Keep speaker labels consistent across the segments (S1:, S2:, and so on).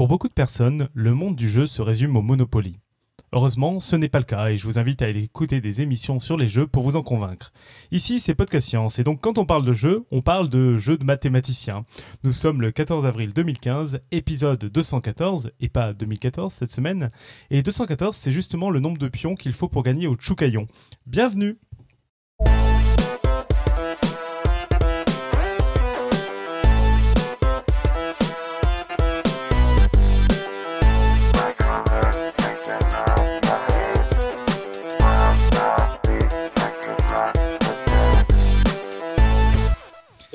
S1: Pour beaucoup de personnes, le monde du jeu se résume au Monopoly. Heureusement, ce n'est pas le cas et je vous invite à aller écouter des émissions sur les jeux pour vous en convaincre. Ici, c'est Podcast Science et donc quand on parle de jeux, on parle de jeux de mathématiciens. Nous sommes le 14 avril 2015, épisode 214 et pas 2014 cette semaine. Et 214, c'est justement le nombre de pions qu'il faut pour gagner au Choucaillon. Bienvenue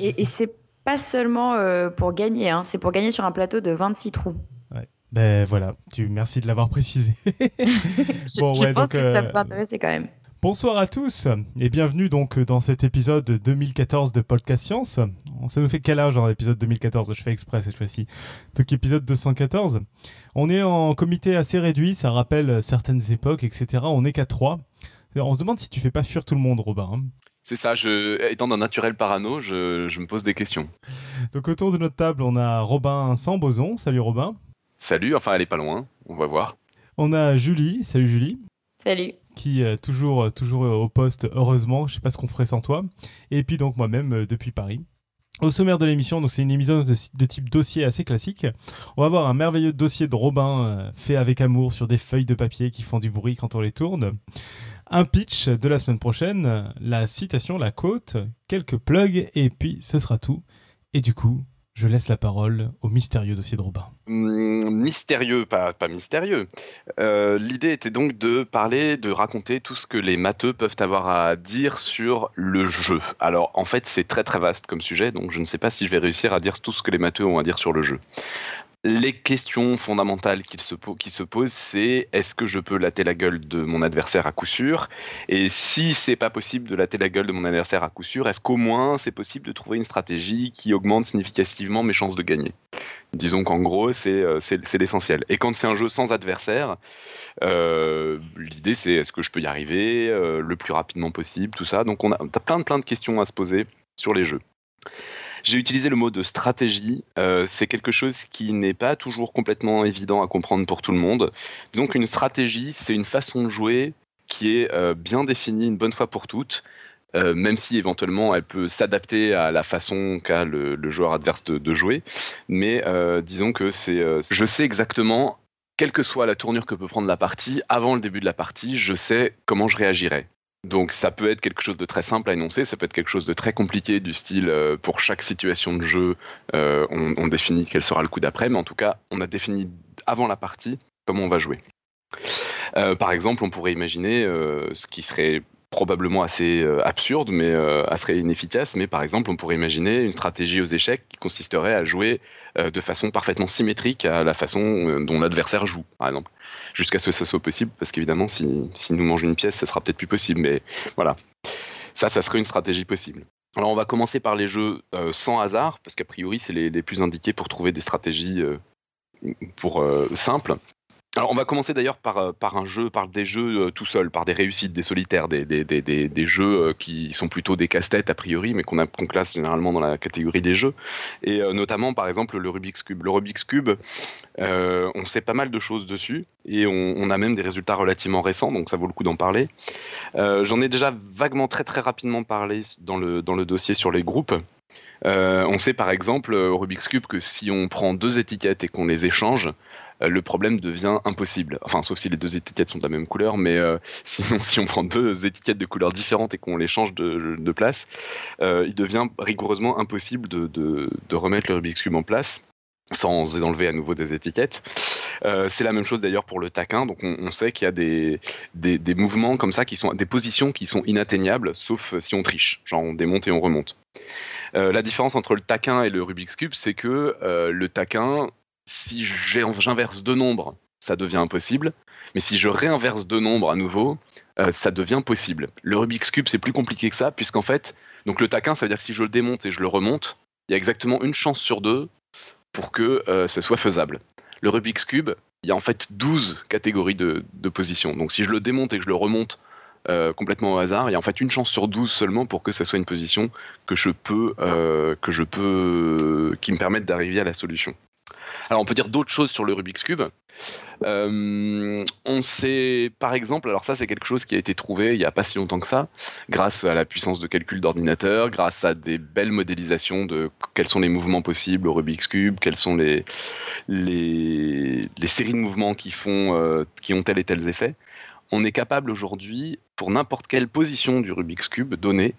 S2: Et, c'est pas seulement euh, pour gagner, hein, c'est pour gagner sur un plateau de 26 trous.
S1: Ouais. Ben voilà, tu, merci de l'avoir précisé.
S2: je, bon, je pense que ça euh, peut intéresser quand même.
S1: Bonsoir à tous et bienvenue donc dans cet épisode 2014 de Podcast Science. Ça nous fait quel âge dans l'épisode 2014 Je fais exprès cette fois-ci. Donc épisode 214. On est en comité assez réduit, ça rappelle certaines époques, etc. On n'est qu'à 3. On se demande si tu fais pas fuir tout le monde, Robin. Hein.
S3: C'est ça, je, étant d'un naturel parano, je, me pose des questions.
S1: Donc autour de notre table, on a Robin Samboson. Salut Robin.
S3: Salut, enfin elle est pas loin, on va voir.
S1: On a Julie. Salut Julie.
S2: Salut.
S1: Qui est toujours, toujours au poste, heureusement. Je sais pas ce qu'on ferait sans toi. Et puis donc moi-même euh, depuis Paris. Au sommaire de l'émission, donc c'est une émission de, type dossier assez classique. On va voir un merveilleux dossier de Robin euh, fait avec amour sur des feuilles de papier qui font du bruit quand on les tourne un pitch de la semaine prochaine, la citation, la quote, quelques plugs, et puis ce sera tout. Et du coup, je laisse la parole au mystérieux dossier de Robin.
S3: Hum, mystérieux, pas, pas mystérieux. Euh, l'idée était donc de parler, de raconter tout ce que les matheux peuvent avoir à dire sur le jeu. Alors en fait c'est très très vaste comme sujet, donc je ne sais pas si je vais réussir à dire tout ce que les matheux ont à dire sur le jeu les questions fondamentales qui se, posent, c'est est-ce que je peux latter la gueule de mon adversaire à coup sûr? Et si c'est pas possible de latter la gueule de mon adversaire à coup sûr, est-ce qu'au moins c'est possible de trouver une stratégie qui augmente significativement mes chances de gagner? Disons qu'en gros, c'est euh, l'essentiel. Et quand c'est un jeu sans adversaire, euh, l'idée c'est est-ce que je peux y arriver euh, le plus rapidement possible, tout ça. Donc on a, plein, plein de questions à se poser sur les jeux. J'ai utilisé le mot de stratégie. Euh, c'est quelque chose qui n'est pas toujours complètement évident à comprendre pour tout le monde. Disons qu'une stratégie, c'est une façon de jouer qui est euh, bien définie une bonne fois pour toutes. Euh, même si éventuellement elle peut s'adapter à la façon qu'a le, joueur adverse de, jouer. Mais disons que c'est, je sais exactement, quelle que soit la tournure que peut prendre la partie, avant le début de la partie, je sais comment je réagirai. Donc ça peut être quelque chose de très simple à énoncer, ça peut être quelque chose de très compliqué du style euh, pour chaque situation de jeu, euh, on, définit quel sera le coup d'après, mais en tout cas on a défini avant la partie comment on va jouer. Euh, par exemple, on pourrait imaginer ce qui serait probablement assez absurde, mais assez inefficace. Mais par exemple, on pourrait imaginer une stratégie aux échecs qui consisterait à jouer de façon parfaitement symétrique à la façon dont l'adversaire joue, par exemple jusqu'à ce que ça soit possible, parce qu'évidemment, si, nous mangeons une pièce, ça sera peut-être plus possible, mais voilà. Ça, ça serait une stratégie possible. Alors, on va commencer par les jeux euh, sans hasard, parce qu'a priori, c'est les, plus indiqués pour trouver des stratégies euh, pour euh, simples. Alors on va commencer d'ailleurs par, euh, un jeu, par des jeux euh, tout seuls, par des réussites, des solitaires, des, des, des, des, jeux euh, qui sont plutôt des casse-têtes a priori, mais qu'on classe généralement dans la catégorie des jeux. Et notamment par exemple le Rubik's Cube. Le Rubik's Cube, on sait pas mal de choses dessus et on, a même des résultats relativement récents, donc ça vaut le coup d'en parler. J'en ai déjà vaguement très très rapidement parlé dans le, dans le dossier sur les groupes. on sait par exemple au Rubik's Cube que si on prend deux étiquettes et qu'on les échange, le problème devient impossible. Enfin, sauf si les deux étiquettes sont de la même couleur, mais euh, sinon, si on prend deux étiquettes de couleurs différentes et qu'on les change de, place, euh, il devient rigoureusement impossible de, remettre le Rubik's Cube en place sans enlever à nouveau des étiquettes. c'est la même chose d'ailleurs pour le taquin. Donc on, sait qu'il y a des, des, mouvements comme ça qui sont des positions qui sont inatteignables, sauf si on triche, genre on démonte et on remonte. la différence entre le taquin et le Rubik's Cube, c'est que le taquin, si j'inverse deux nombres, ça devient impossible. Mais si je réinverse deux nombres à nouveau, euh, ça devient possible. Le Rubik's Cube, c'est plus compliqué que ça, puisqu'en fait, donc le taquin, ça veut dire que si je le démonte et je le remonte, il y a exactement une chance sur deux pour que euh, ce soit faisable. Le Rubik's Cube, il y a en fait 12 catégories de, positions. Donc si je le démonte et que je le remonte euh, complètement au hasard, il y a en fait une chance sur 12 seulement pour que ça soit une position que je peux, que je peux, qui me permette d'arriver à la solution. Alors on peut dire d'autres choses sur le Rubik's Cube. Euh, on sait, par exemple, alors ça c'est quelque chose qui a été trouvé il n'y a pas si longtemps que ça, grâce à la puissance de calcul d'ordinateur, grâce à des belles modélisations de quels sont les mouvements possibles au Rubik's Cube, quelles sont les, séries de mouvements qui, font, euh, ont tel et tel effet. On est capable aujourd'hui, pour n'importe quelle position du Rubik's Cube donnée,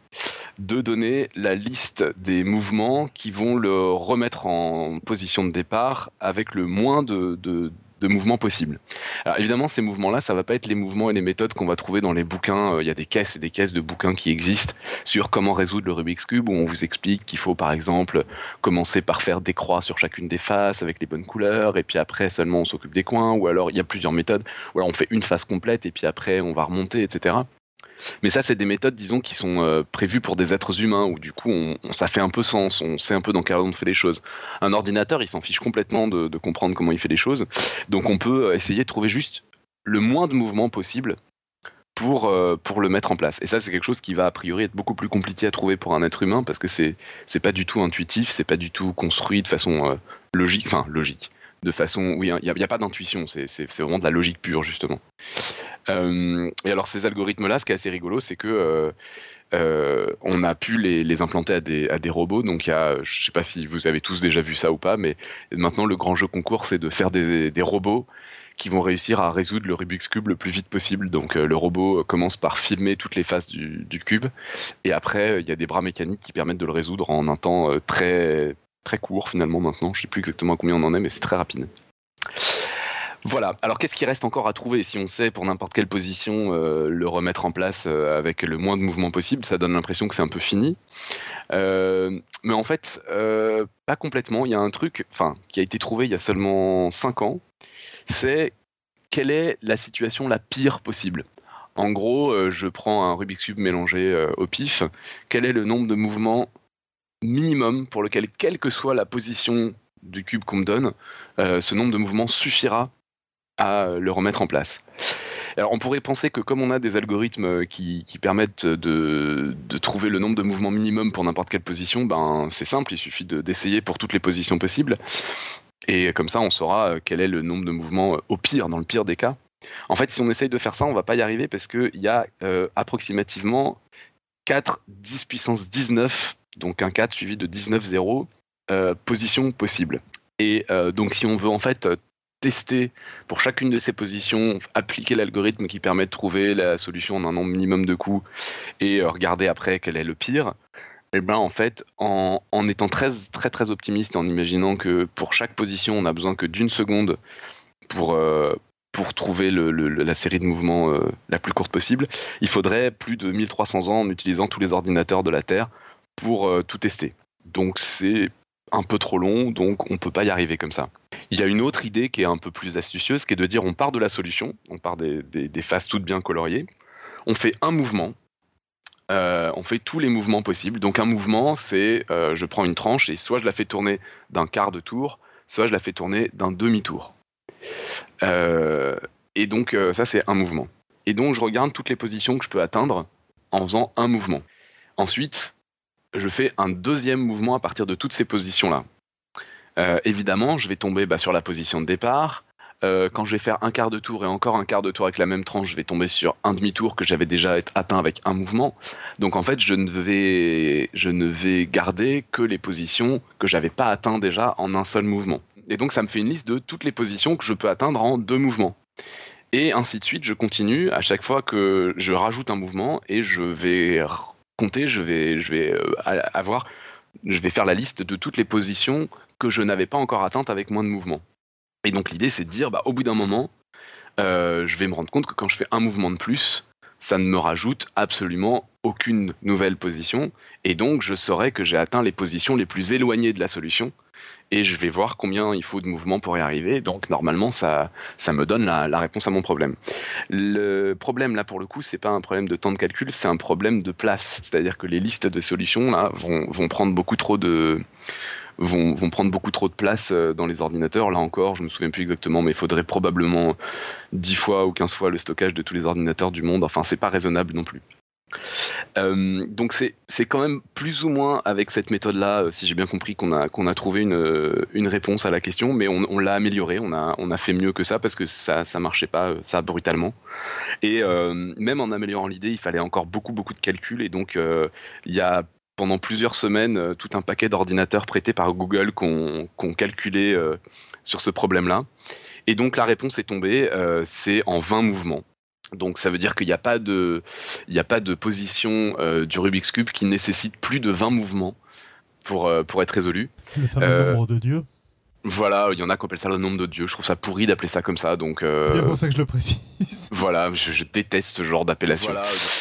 S3: de donner la liste des mouvements qui vont le remettre en position de départ avec le moins de, mouvements possibles. Alors évidemment, ces mouvements-là, ça va pas être les mouvements et les méthodes qu'on va trouver dans les bouquins. Euh, il y a des caisses et des caisses de bouquins qui existent sur comment résoudre le Rubik's Cube, où on vous explique qu'il faut par exemple commencer par faire des croix sur chacune des faces avec les bonnes couleurs, et puis après seulement on s'occupe des coins, ou alors il y a plusieurs méthodes, ou on fait une face complète, et puis après on va remonter, etc. Mais ça, c'est des méthodes, disons, qui sont euh, prévues pour des êtres humains, où du coup, ça fait un peu sens, on sait un peu dans quel ordre on fait les choses. Un ordinateur, il s'en fiche complètement de, comprendre comment il fait les choses. Donc on peut euh, essayer de trouver juste le moins de mouvements possible pour, euh, pour le mettre en place. Et ça, c'est quelque chose qui va a priori être beaucoup plus compliqué à trouver pour un être humain, parce que c'est pas du tout intuitif, c'est pas du tout construit de façon logique, enfin logique de façon. Oui, il n'y a, pas d'intuition, c'est vraiment de la logique pure, justement. Euh, et alors, ces algorithmes-là, ce qui est assez rigolo, c'est que. Euh, euh, on a pu les, implanter à des, robots. Donc, je ne sais pas si vous avez tous déjà vu ça ou pas, mais maintenant, le grand jeu concours, c'est de faire des, robots qui vont réussir à résoudre le Rubik's Cube le plus vite possible. Donc, le robot commence par filmer toutes les faces du cube, et après, il y a des bras mécaniques qui permettent de le résoudre en un temps très, très court finalement maintenant. Je sais plus exactement combien on en est, mais c'est très rapide. Voilà. Alors, qu'est-ce qui reste encore à trouver Si on sait pour n'importe quelle position euh, le remettre en place euh, avec le moins de mouvement possible, ça donne l'impression que c'est un peu fini. Euh, mais en fait, pas complètement. Il y a un truc, enfin, qui a été trouvé il y a seulement 5 ans. C'est quelle est la situation la pire possible? En gros, je prends un Rubik's cube mélangé au pif. Quel est le nombre de mouvements minimum pour lequel, quelle que soit la position du cube qu'on me donne, euh, ce nombre de mouvements suffira à le remettre en place. Alors on pourrait penser que comme on a des algorithmes qui, permettent de, trouver le nombre de mouvements minimum pour n'importe quelle position, ben c'est simple, il suffit d'essayer pour toutes les positions possibles. Et comme ça, on saura euh, quel est le nombre de mouvements euh, au pire, dans le pire des cas. En fait, si on essaye de faire ça, on va pas y arriver parce qu'il y a approximativement 4 10 puissance 19 donc un 4 suivi de 19 0 euh, positions possibles. Et euh, donc si on veut en fait tester pour chacune de ces positions, appliquer l'algorithme qui permet de trouver la solution en un nombre minimum de coups et euh, regarder après quel est le pire, et eh ben en fait, en, étant très très très optimiste, en imaginant que pour chaque position on a besoin que d'une seconde pour pour trouver la série de mouvements la plus courte possible, il faudrait plus de 1300 ans en utilisant tous les ordinateurs de la Terre pour euh, tout tester. Donc c'est un peu trop long, donc on peut pas y arriver comme ça. Il y a une autre idée qui est un peu plus astucieuse, qui est de dire on part de la solution, on part des, des, faces toutes bien coloriées, on fait un mouvement, euh, on fait tous les mouvements possibles. Donc un mouvement, c'est euh, je prends une tranche et soit je la fais tourner d'un quart de tour, soit je la fais tourner d'un demi-tour. et donc ça c'est un mouvement. Et donc je regarde toutes les positions que je peux atteindre en faisant un mouvement. Ensuite, je fais un deuxième mouvement à partir de toutes ces positions-là. Euh, évidemment, je vais tomber bah, sur la position de départ. Euh, quand je vais faire un quart de tour et encore un quart de tour avec la même tranche, je vais tomber sur un demi-tour que j'avais déjà atteint avec un mouvement. Donc en fait, je ne vais, je ne vais garder que les positions que j'avais pas atteint déjà en un seul mouvement. Et donc ça me fait une liste de toutes les positions que je peux atteindre en deux mouvements. Et ainsi de suite, je continue à chaque fois que je rajoute un mouvement et je vais compter, je vais, je vais euh, avoir, je vais faire la liste de toutes les positions que je n'avais pas encore atteintes avec moins de mouvements. Et donc l'idée, c'est de dire, bah, au bout d'un moment, euh, je vais me rendre compte que quand je fais un mouvement de plus, ça ne me rajoute absolument aucune nouvelle position, et donc je saurai que j'ai atteint les positions les plus éloignées de la solution, et je vais voir combien il faut de mouvements pour y arriver. Donc normalement, ça, ça me donne la, réponse à mon problème. Le problème là pour le coup, c'est pas un problème de temps de calcul, c'est un problème de place. C'est-à-dire que les listes de solutions là vont, vont prendre beaucoup trop de Vont, prendre beaucoup trop de place euh, dans les ordinateurs. Là encore, je me souviens plus exactement, mais il faudrait probablement 10 fois ou 15 fois le stockage de tous les ordinateurs du monde. Enfin, c'est pas raisonnable non plus. Euh, donc c'est quand même plus ou moins avec cette méthode-là, euh, si j'ai bien compris, qu'on a, qu'on a trouvé une, une, réponse à la question, mais on, l'a amélioré, on a, on a fait mieux que ça parce que ça ça marchait pas ça brutalement. Et même en améliorant l'idée, il fallait encore beaucoup beaucoup de calculs et donc il y a pendant plusieurs semaines tout un paquet d'ordinateurs prêtés par Google qu'on qu calculé sur ce problème-là. Et donc la réponse est tombée, c'est en 20 mouvements. Donc ça veut dire qu'il n'y a pas de, il a pas de position euh, du Rubik's Cube qui nécessite plus de 20 mouvements pour, euh, pour être résolu.
S1: Le fameux euh, nombre de dieux.
S3: Voilà, il y en a qui appellent ça le nombre de dieux. Je trouve ça pourri d'appeler ça comme ça. Donc,
S1: euh... C'est pour ça que je le précise.
S3: Voilà, je, déteste ce genre d'appellation.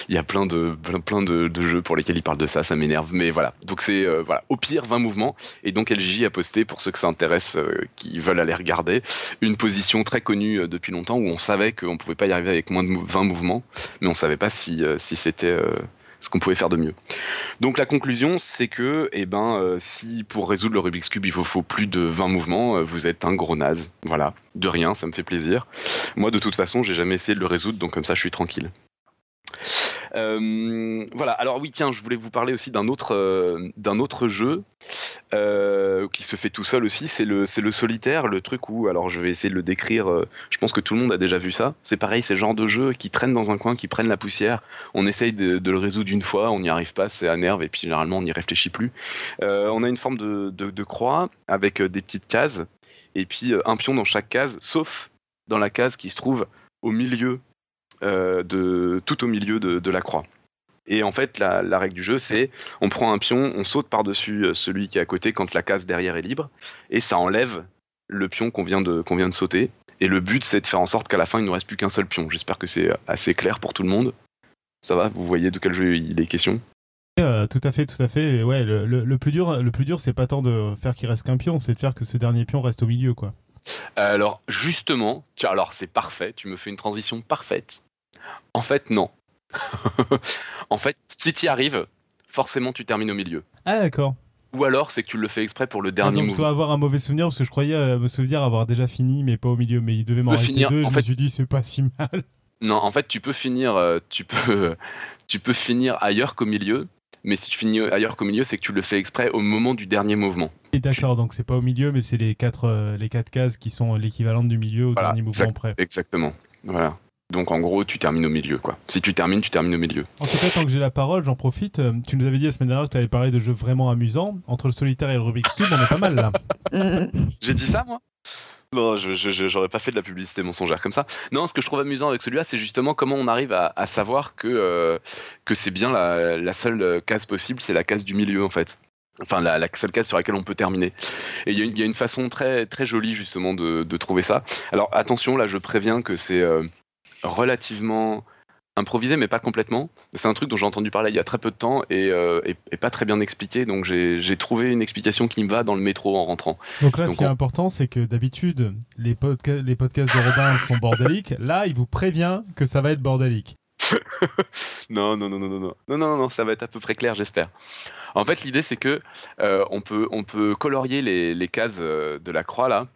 S3: il y a plein de plein, de, jeux pour lesquels ils parlent de ça, ça m'énerve. Mais voilà, donc c'est euh, voilà, au pire 20 mouvements. Et donc LJ a posté pour ceux que ça intéresse, euh, qui veulent aller regarder, une position très connue euh, depuis longtemps où on savait qu'on pouvait pas y arriver avec moins de 20 mouvements, mais on savait pas si si c'était qu'on pouvait faire de mieux. Donc la conclusion, c'est que, eh ben, euh, si pour résoudre le Rubik's Cube, il vous faut plus de 20 mouvements, euh, vous êtes un gros naze. Voilà, de rien, ça me fait plaisir. Moi, de toute façon, j'ai jamais essayé de le résoudre, donc comme ça, je suis tranquille. Euh, voilà, alors oui, tiens, je voulais vous parler aussi d'un autre, euh, d'un autre jeu euh, qui se fait tout seul aussi, c'est le, solitaire, le truc où, alors je vais essayer de le décrire, je pense que tout le monde a déjà vu ça. C'est pareil, c'est le genre de jeu qui traîne dans un coin, qui prennent la poussière, on essaye de, le résoudre une fois, on n'y arrive pas, c'est à nerve, et puis généralement on n'y réfléchit plus. on a une forme de, croix avec des petites cases, et puis un pion dans chaque case, sauf dans la case qui se trouve au milieu de, tout au milieu de, la croix. Et en fait, la, règle du jeu, c'est on prend un pion, on saute par-dessus euh, celui qui est à côté quand la case derrière est libre, et ça enlève le pion qu'on vient, de, vient de sauter. Et le but, c'est de faire en sorte qu'à la fin, il ne reste plus qu'un seul pion. J'espère que c'est assez clair pour tout le monde. Ça va Vous voyez de quel jeu il est question?
S1: Euh, tout à fait, tout à fait. Ouais, le, plus dur, le plus dur, c'est pas tant de faire qu'il reste qu'un pion, c'est de faire que ce dernier pion reste au milieu, quoi.
S3: Alors justement, alors c'est parfait. Tu me fais une transition parfaite en fait, non. en fait, si tu y arrives, forcément tu termines au milieu.
S1: Ah d'accord.
S3: Ou alors c'est que tu le fais exprès pour le dernier ah, donc,
S1: mouvement. Tu dois avoir un mauvais souvenir parce que je croyais euh, me souvenir avoir déjà fini mais pas au milieu. Mais il devait m'en rester deux. je me suis dit c'est pas si mal.
S3: Non, en fait tu peux finir, euh, tu peux, tu peux finir ailleurs qu'au milieu. Mais si tu finis ailleurs qu'au milieu, c'est que tu le fais exprès au moment du dernier mouvement.
S1: Et d'accord, donc c'est pas au milieu, mais c'est les quatre, euh, les quatre cases qui sont l'équivalent du milieu au dernier mouvement près.
S3: Exactement. Voilà. Donc en gros, tu termines au milieu, quoi. Si tu termines, tu termines au milieu.
S1: En tout cas, tant que j'ai la parole, j'en profite. Euh, tu nous avais dit la semaine dernière que tu allais parler de jeux vraiment amusants. Entre le solitaire et le Rubik's Cube, on est pas mal là.
S3: j'ai dit ça, moi? Non, je, j'aurais pas fait de la publicité mensongère comme ça. Non, ce que je trouve amusant avec celui-là, c'est justement comment on arrive à, savoir que, euh, que c'est bien la, seule case possible, c'est la case du milieu en fait. Enfin, la, seule case sur laquelle on peut terminer. Et il y, a une façon très, très jolie justement de, trouver ça. Alors attention, là je préviens que c'est euh, relativement improvisé, mais pas complètement. C'est un truc dont j'ai entendu parler il y a très peu de temps et, euh, pas très bien expliqué. Donc j'ai trouvé une explication qui me va dans le métro en rentrant.
S1: Donc là, ce qui est important, c'est que d'habitude, les, les podcasts de Robin sont bordéliques. Là, il vous prévient que ça va être bordélique.
S3: non, non, non, non, non, non, non, non, non, ça va être à peu près clair, j'espère. En fait, l'idée, c'est que euh, on, peut, on peut colorier les, les cases euh, de la croix là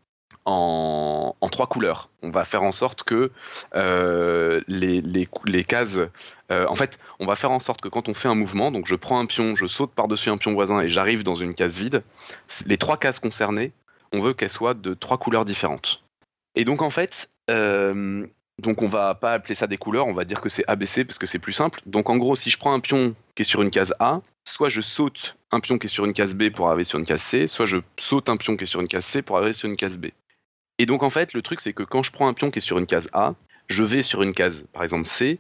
S3: en, trois couleurs. On va faire en sorte que euh, les, les, cases... Euh, en fait, on va faire en sorte que quand on fait un mouvement, donc je prends un pion, je saute par-dessus un pion voisin et j'arrive dans une case vide, les trois cases concernées, on veut qu'elles soient de trois couleurs différentes. Et donc en fait, euh, donc on va pas appeler ça des couleurs, on va dire que c'est ABC parce que c'est plus simple. Donc en gros, si je prends un pion qui est sur une case A, soit je saute un pion qui est sur une case B pour arriver sur une case C, soit je saute un pion qui est sur une case C pour arriver sur une case B. Et donc en fait, le truc c'est que quand je prends un pion qui est sur une case A, je vais sur une case, par exemple C,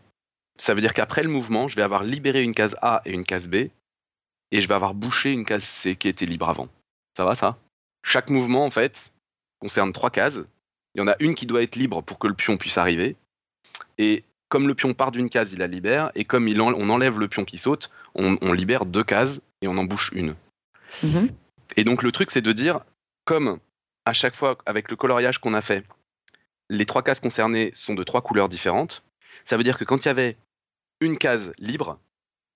S3: ça veut dire qu'après le mouvement, je vais avoir libéré une case A et une case B, et je vais avoir bouché une case C qui était libre avant. Ça va ça Chaque mouvement en fait concerne trois cases. Il y en a une qui doit être libre pour que le pion puisse arriver. Et comme le pion part d'une case, il la libère. Et comme on enlève le pion qui saute, on, libère deux cases et on en bouche une. Mhm. Et donc le truc c'est de dire, comme à chaque fois, avec le coloriage qu'on a fait, les trois cases concernées sont de trois couleurs différentes. Ça veut dire que quand il y avait une case libre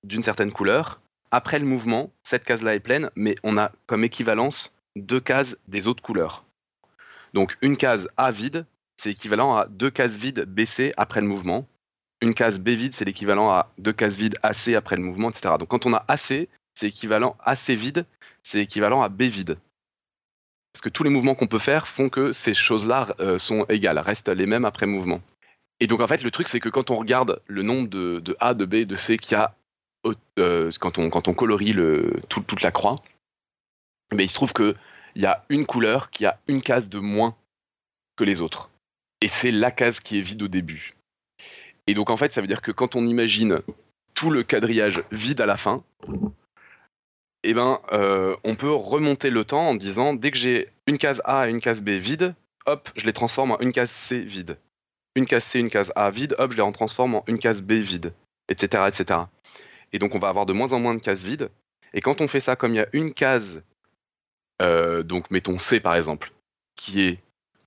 S3: d'une certaine couleur, après le mouvement, cette case-là est pleine, mais on a comme équivalence deux cases des autres couleurs. Donc une case A vide, c'est équivalent à deux cases vides baissées après le mouvement. une case B vide, c'est l'équivalent à deux cases vides AC après le mouvement, etc. Donc quand on a AC, c'est équivalent AC vide, c'est équivalent à B vide. Parce que tous les mouvements qu'on peut faire font que ces choses-là euh, sont égales, restent les mêmes après mouvement. Et donc en fait, le truc, c'est que quand on regarde le nombre de, A, de B, de C qu'il y a euh, quand, on, colorie toute la croix, mais il se trouve qu'il y a une couleur qui a une case de moins que les autres. Et c'est la case qui est vide au début. Et donc en fait, ça veut dire que quand on imagine tout le quadrillage vide à la fin, eh ben, euh, on peut remonter le temps en disant dès que j'ai une case A et une case B vide, hop, je les transforme en une case C vide. Une case C, une case A vide, hop, je les transforme en une case B vide, etc., etc. Et donc on va avoir de moins en moins de cases vides. Et quand on fait ça, comme il y a une case, euh, donc mettons C par exemple, qui est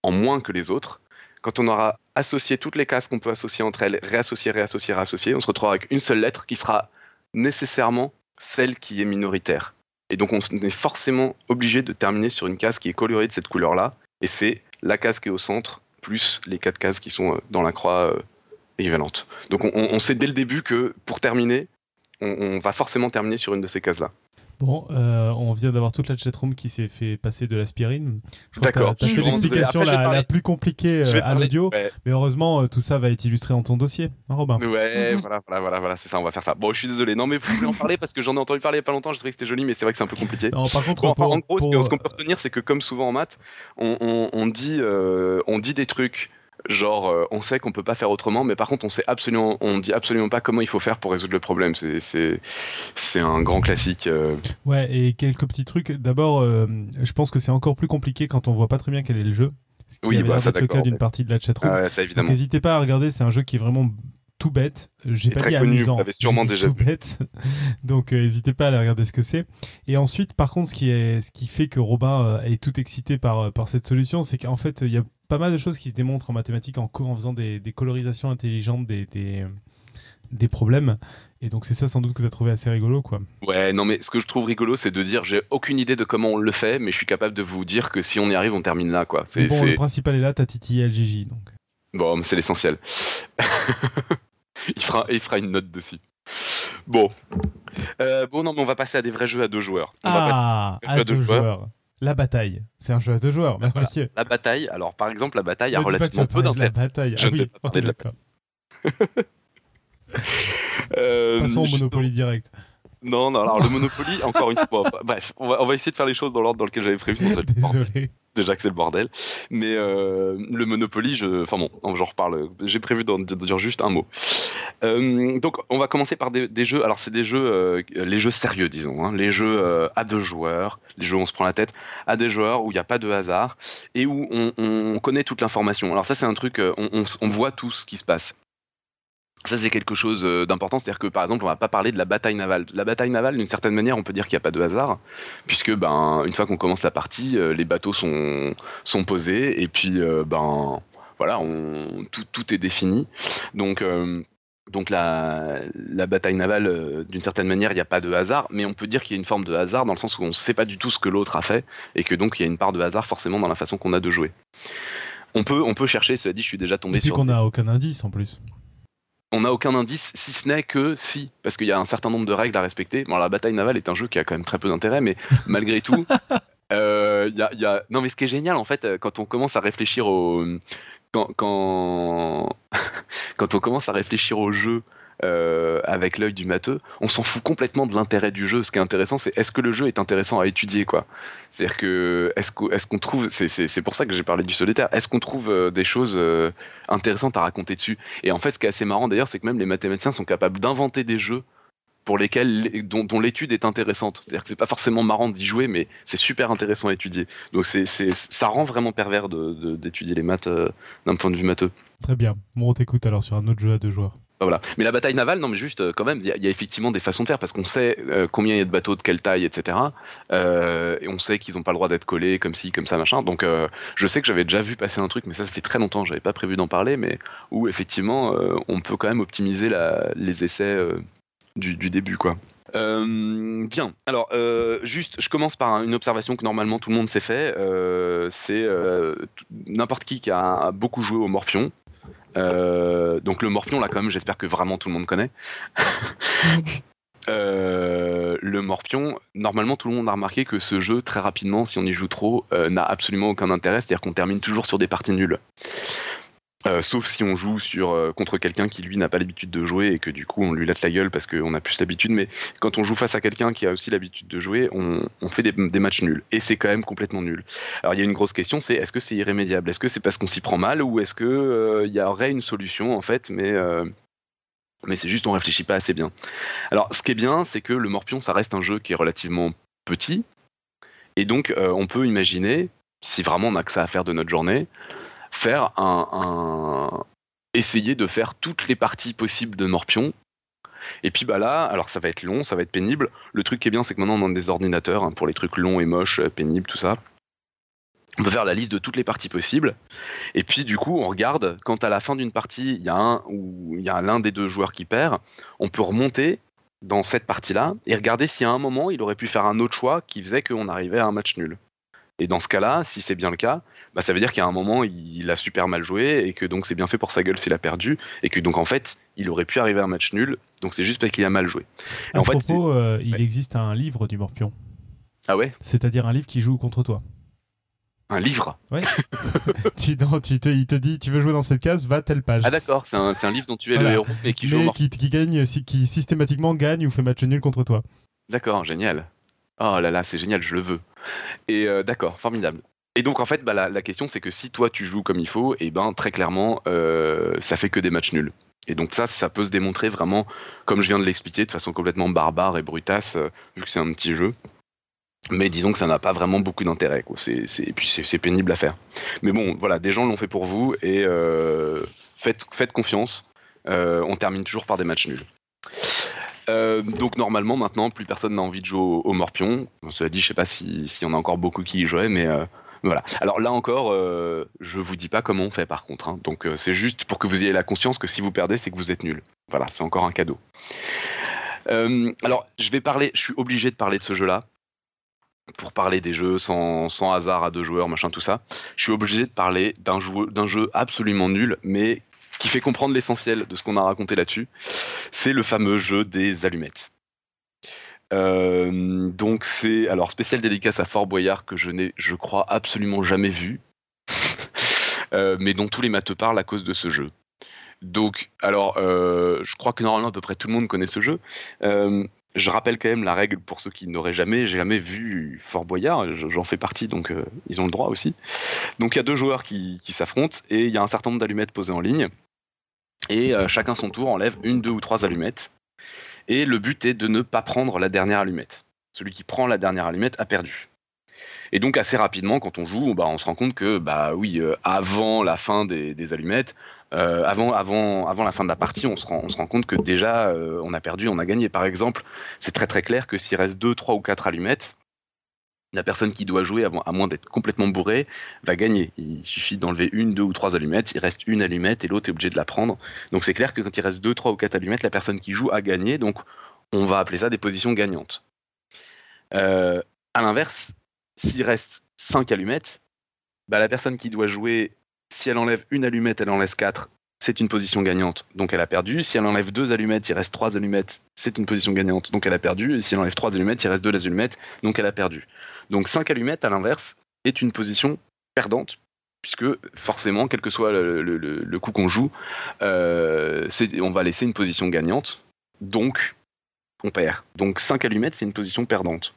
S3: en moins que les autres, quand on aura associé toutes les cases qu'on peut associer entre elles, réassocier, réassocier, réassocier, on se retrouvera avec une seule lettre qui sera nécessairement celle qui est minoritaire. Et donc on est forcément obligé de terminer sur une case qui est colorée de cette couleur-là, et c'est la case qui est au centre, plus les quatre cases qui sont euh, dans la croix euh, équivalente. Donc on, sait dès le début que pour terminer, on va forcément terminer sur une de ces cases-là.
S1: Bon, euh, on vient d'avoir toute la chatroom qui s'est fait passer de l'aspirine. D'accord. Tu as fait l'explication la, plus compliquée euh, à l'audio, mais heureusement, euh, tout ça va être illustré dans ton dossier, hein, Robin
S3: Ouais, mhm. voilà, voilà, voilà, c'est ça, on va faire ça. Bon, je suis désolé. Non, mais vous voulez en parler parce que j'en ai entendu parler il n'y a pas longtemps, je trouvais que c'était joli, mais c'est vrai que c'est un peu compliqué.
S1: Non, par contre,
S3: en gros, ce qu'on peut retenir, c'est que comme souvent en maths, on, dit, on dit des trucs genre euh, on sait qu'on peut pas faire autrement, mais par contre on sait absolument, on dit absolument pas comment il faut faire pour résoudre le problème. C'est c'est un grand classique. Euh.
S1: Ouais, et quelques petits trucs. D'abord, euh, je pense que c'est encore plus compliqué quand on voit pas très bien quel est le jeu.
S3: Ce qui oui, bah,
S1: c'est le cas d'une partie de la chatroom.
S3: Ah
S1: n'hésitez pas à regarder, c'est un jeu qui est vraiment tout bête. J'ai pas dit amusant. Vous
S3: sûrement déjà
S1: tout bête. Donc n'hésitez pas à aller regarder ce que c'est. Et ensuite, par contre, ce qui, est, ce qui fait que Robin est tout excité par, par cette solution, c'est qu'en fait, il y a pas mal de choses qui se démontrent en mathématiques en, en faisant des, colorisations intelligentes des, des, problèmes. Et donc c'est ça sans doute que tu as trouvé assez rigolo quoi.
S3: Ouais, non mais ce que je trouve rigolo c'est de dire j'ai aucune idée de comment on le fait mais je suis capable de vous dire que si on y arrive on termine là quoi.
S1: bon, le principal est là, t'as titillé LGJ donc.
S3: Bon, c'est l'essentiel. il, fera, il fera une note dessus. Bon. Euh, bon non mais on va passer à des vrais jeux à deux joueurs.
S1: ah, à, deux, joueurs. La bataille, c'est un jeu à deux joueurs.
S3: La bataille, alors par exemple, la bataille a relativement peu d'intérêt.
S1: La bataille,
S3: je
S1: ah oui, pas parler de la euh, Passons au Monopoly direct.
S3: Non, non, alors le Monopoly, encore une fois. Bref, on va, on va, essayer de faire les choses dans l'ordre dans lequel j'avais prévu.
S1: Désolé
S3: déjà que c'est le bordel. Mais euh, le Monopoly, je... enfin bon, j'en reparle. J'ai prévu d'en dire juste un mot. Euh, donc, on va commencer par des, jeux. Alors, c'est des jeux, euh, les jeux sérieux, disons, hein. les jeux à deux joueurs, les jeux où on se prend la tête, à des joueurs où il n'y a pas de hasard et où on, connaît toute l'information. Alors ça, c'est un truc, on, on voit tout ce qui se passe. Ça, c'est quelque chose euh, d'important. C'est-à-dire que, par exemple, on va pas parler de la bataille navale. La bataille navale, d'une certaine manière, on peut dire qu'il n'y a pas de hasard, puisque, ben, une fois qu'on commence la partie, euh, les bateaux sont, sont posés, et puis, euh, ben, voilà, on, tout, tout, est défini. Donc, donc la, la, bataille navale, d'une certaine manière, il n'y a pas de hasard, mais on peut dire qu'il y a une forme de hasard dans le sens où on ne sait pas du tout ce que l'autre a fait, et que donc il y a une part de hasard forcément dans la façon qu'on a de jouer. On peut, on peut chercher, cela dit, je suis déjà tombé
S1: et puis
S3: sur.
S1: qu'on n'a aucun indice en plus
S3: on n'a aucun indice, si ce n'est que si, parce qu'il y a un certain nombre de règles à respecter. Bon, la bataille navale est un jeu qui a quand même très peu d'intérêt, mais malgré tout, euh, y a, non mais ce qui est génial en fait, euh, quand on commence à réfléchir au, quand, quand, quand on commence à réfléchir au jeu euh, avec l'œil du matheux, on s'en fout complètement de l'intérêt du jeu. Ce qui est intéressant, c'est est-ce que le jeu est intéressant à étudier, quoi. C'est-à-dire que est-ce qu'on trouve, c'est pour ça que j'ai parlé du solitaire, est-ce qu'on trouve euh, des choses euh, intéressantes à raconter dessus? Et en fait, ce qui est assez marrant d'ailleurs, c'est que même les mathématiciens sont capables d'inventer des jeux pour lesquels dont, l'étude est intéressante. C'est-à-dire que c'est pas forcément marrant d'y jouer, mais c'est super intéressant à étudier. Donc ça rend vraiment pervers d'étudier les maths d'un point de vue matheux.
S1: Très bien. Bon, on t'écoute alors sur un autre jeu à deux joueurs.
S3: Voilà. Mais la bataille navale, non, mais juste euh, quand même, il y, a effectivement des façons de faire parce qu'on sait euh, combien il y a de bateaux, de quelle taille, etc. Euh, et on sait qu'ils n'ont pas le droit d'être collés comme ci, comme ça, machin. Donc, je sais que j'avais déjà vu passer un truc, mais ça, ça fait très longtemps, j'avais pas prévu d'en parler, mais où effectivement, on peut quand même optimiser les essais du, début, quoi. bien. Alors, juste, je commence par une observation que normalement tout le monde sait fait. c'est n'importe qui qui a beaucoup joué au Morphion Euh, donc le morpion, là, quand même, j'espère que vraiment tout le monde connaît. Euh, le morpion, normalement tout le monde a remarqué que ce jeu, très rapidement, si on y joue trop, euh, n'a absolument aucun intérêt, c'est-à-dire qu'on termine toujours sur des parties nulles. Euh, sauf si on joue sur, contre quelqu'un qui lui n'a pas l'habitude de jouer et que du coup on lui laisse la gueule parce qu'on a plus l'habitude. Mais quand on joue face à quelqu'un qui a aussi l'habitude de jouer, on, fait des, matchs nuls. Et c'est quand même complètement nul. Alors il y a une grosse question, c'est est-ce que c'est irrémédiable? Est-ce que c'est parce qu'on s'y prend mal ou est-ce qu'il y aurait une solution en fait, mais mais c'est juste on réfléchit pas assez bien. Alors ce qui est bien, c'est que le Morpion, ça reste un jeu qui est relativement petit, et donc euh, on peut imaginer, si vraiment on a que ça à faire de notre journée, faire un, essayer de faire toutes les parties possibles de Morpion. Et puis bah là, alors ça va être long, ça va être pénible. Le truc qui est bien, c'est que maintenant on a des ordinateurs hein, pour les trucs longs et moches, euh, pénibles, tout ça on peut faire la liste de toutes les parties possibles. Et puis du coup, on regarde quand à la fin d'une partie, il y a un ou il y a l'un des deux joueurs qui perd, on peut remonter dans cette partie-là et regarder si à un moment il aurait pu faire un autre choix qui faisait qu'on arrivait à un match nul. Et dans ce cas-là, si c'est bien le cas, bah ça veut dire qu'à un moment il a super mal joué et que donc c'est bien fait pour sa gueule s'il a perdu et que donc en fait il aurait pu arriver à un match nul. Donc c'est juste parce qu'il a mal joué.
S1: à en propos, euh, il existe un livre du Morpion.
S3: Ah ouais?
S1: C'est-à-dire un livre qui joue contre toi.
S3: Un livre?
S1: Ouais. tu, tu te, il te dit, tu veux jouer dans cette case, va telle page.
S3: Ah d'accord, c'est un, un, livre dont tu es le héros, mais qui joue
S1: qui, qui, gagne, qui systématiquement gagne ou fait match nul contre toi.
S3: D'accord, génial. Oh là là, c'est génial, je le veux. Et euh, d'accord, formidable. Et donc en fait, bah, la, question c'est que si toi tu joues comme il faut, et eh ben très clairement, euh, ça fait que des matchs nuls. Et donc ça, ça peut se démontrer vraiment, comme je viens de l'expliquer, de façon complètement barbare et brutasse, euh, vu que c'est un petit jeu mais disons que ça n'a pas vraiment beaucoup d'intérêt. et puis c'est pénible à faire. Mais bon, voilà, des gens l'ont fait pour vous et euh, faites, confiance. On termine toujours par des matchs nuls. Euh, donc normalement maintenant plus personne n'a envie de jouer au, Morpion. cela dit, je sais pas s'il y en a encore beaucoup qui y jouaient, mais voilà. Alors là encore, je vous dis pas comment on fait par contre. Hein. Donc c'est juste pour que vous ayez la conscience que si vous perdez, c'est que vous êtes nul. Voilà, c'est encore un cadeau. alors je vais parler, je suis obligé de parler de ce jeu-là pour parler des jeux sans, hasard à deux joueurs, machin, tout ça, je suis obligé de parler d'un jeu, absolument nul, mais qui fait comprendre l'essentiel de ce qu'on a raconté là-dessus. C'est le fameux jeu des allumettes. Euh, donc c'est alors spécial dédicace à Fort Boyard que je n'ai, je crois, absolument jamais vu, euh, mais dont tous les matheux parlent à cause de ce jeu. Donc, alors, euh, je crois que normalement à peu près tout le monde connaît ce jeu. Je rappelle quand même la règle pour ceux qui n'auraient jamais, jamais vu Fort Boyard, j'en fais partie, donc ils ont le droit aussi. Donc il y a deux joueurs qui, s'affrontent et il y a un certain nombre d'allumettes posées en ligne. Et euh, chacun son tour enlève une, deux ou trois allumettes. Et le but est de ne pas prendre la dernière allumette. Celui qui prend la dernière allumette a perdu. Et donc assez rapidement, quand on joue, bah, on se rend compte que, bah oui, euh, avant la fin des allumettes, euh, avant, avant, avant la fin de la partie, on se rend, compte que déjà, on a perdu, on a gagné. Par exemple, c'est très très clair que s'il reste 2, 3 ou 4 allumettes, la personne qui doit jouer, à moins d'être complètement bourré, va gagner. Il suffit d'enlever une, deux ou trois allumettes, il reste une allumette et l'autre est obligé de la prendre. Donc c'est clair que quand il reste 2, 3 ou 4 allumettes, la personne qui joue a gagné, donc on va appeler ça des positions gagnantes. Euh, à l'inverse, s'il reste 5 allumettes, bah, la personne qui doit jouer si elle enlève une allumette, elle en laisse 4, c'est une position gagnante, donc elle a perdu. Si elle enlève deux allumettes, il reste trois allumettes, c'est une position gagnante, donc elle a perdu. Et si elle enlève trois allumettes, il reste deux allumettes, donc elle a perdu. Donc cinq allumettes, à l'inverse, est une position perdante, puisque forcément, quel que soit le, coup qu'on joue, euh, on va laisser une position gagnante, donc on perd. Donc 5 allumettes, c'est une position perdante.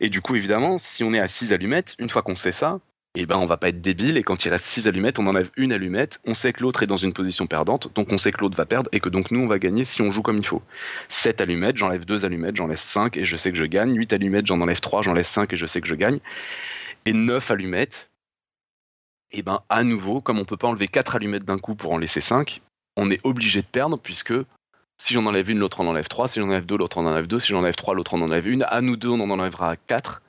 S3: Et du coup, évidemment, si on est à 6 allumettes, une fois qu'on sait ça, et eh ben on va pas être débile et quand il reste 6 allumettes, on enlève une allumette, on sait que l'autre est dans une position perdante, donc on sait que l'autre va perdre et que donc nous on va gagner si on joue comme il faut. 7 allumettes, j'enlève 2 allumettes, j'en laisse 5 et je sais que je gagne. 8 allumettes, j'en enlève 3, j'en laisse 5 et je sais que je gagne. Et 9 allumettes, et eh ben à nouveau, comme on peut pas enlever 4 allumettes d'un coup pour en laisser 5, on est obligé de perdre puisque si j'en enlève une, l'autre en enlève 3, si j'en enlève 2, l'autre en enlève 2, si j'en enlève 3, l'autre en enlève une, à nous deux on en enlèvera 4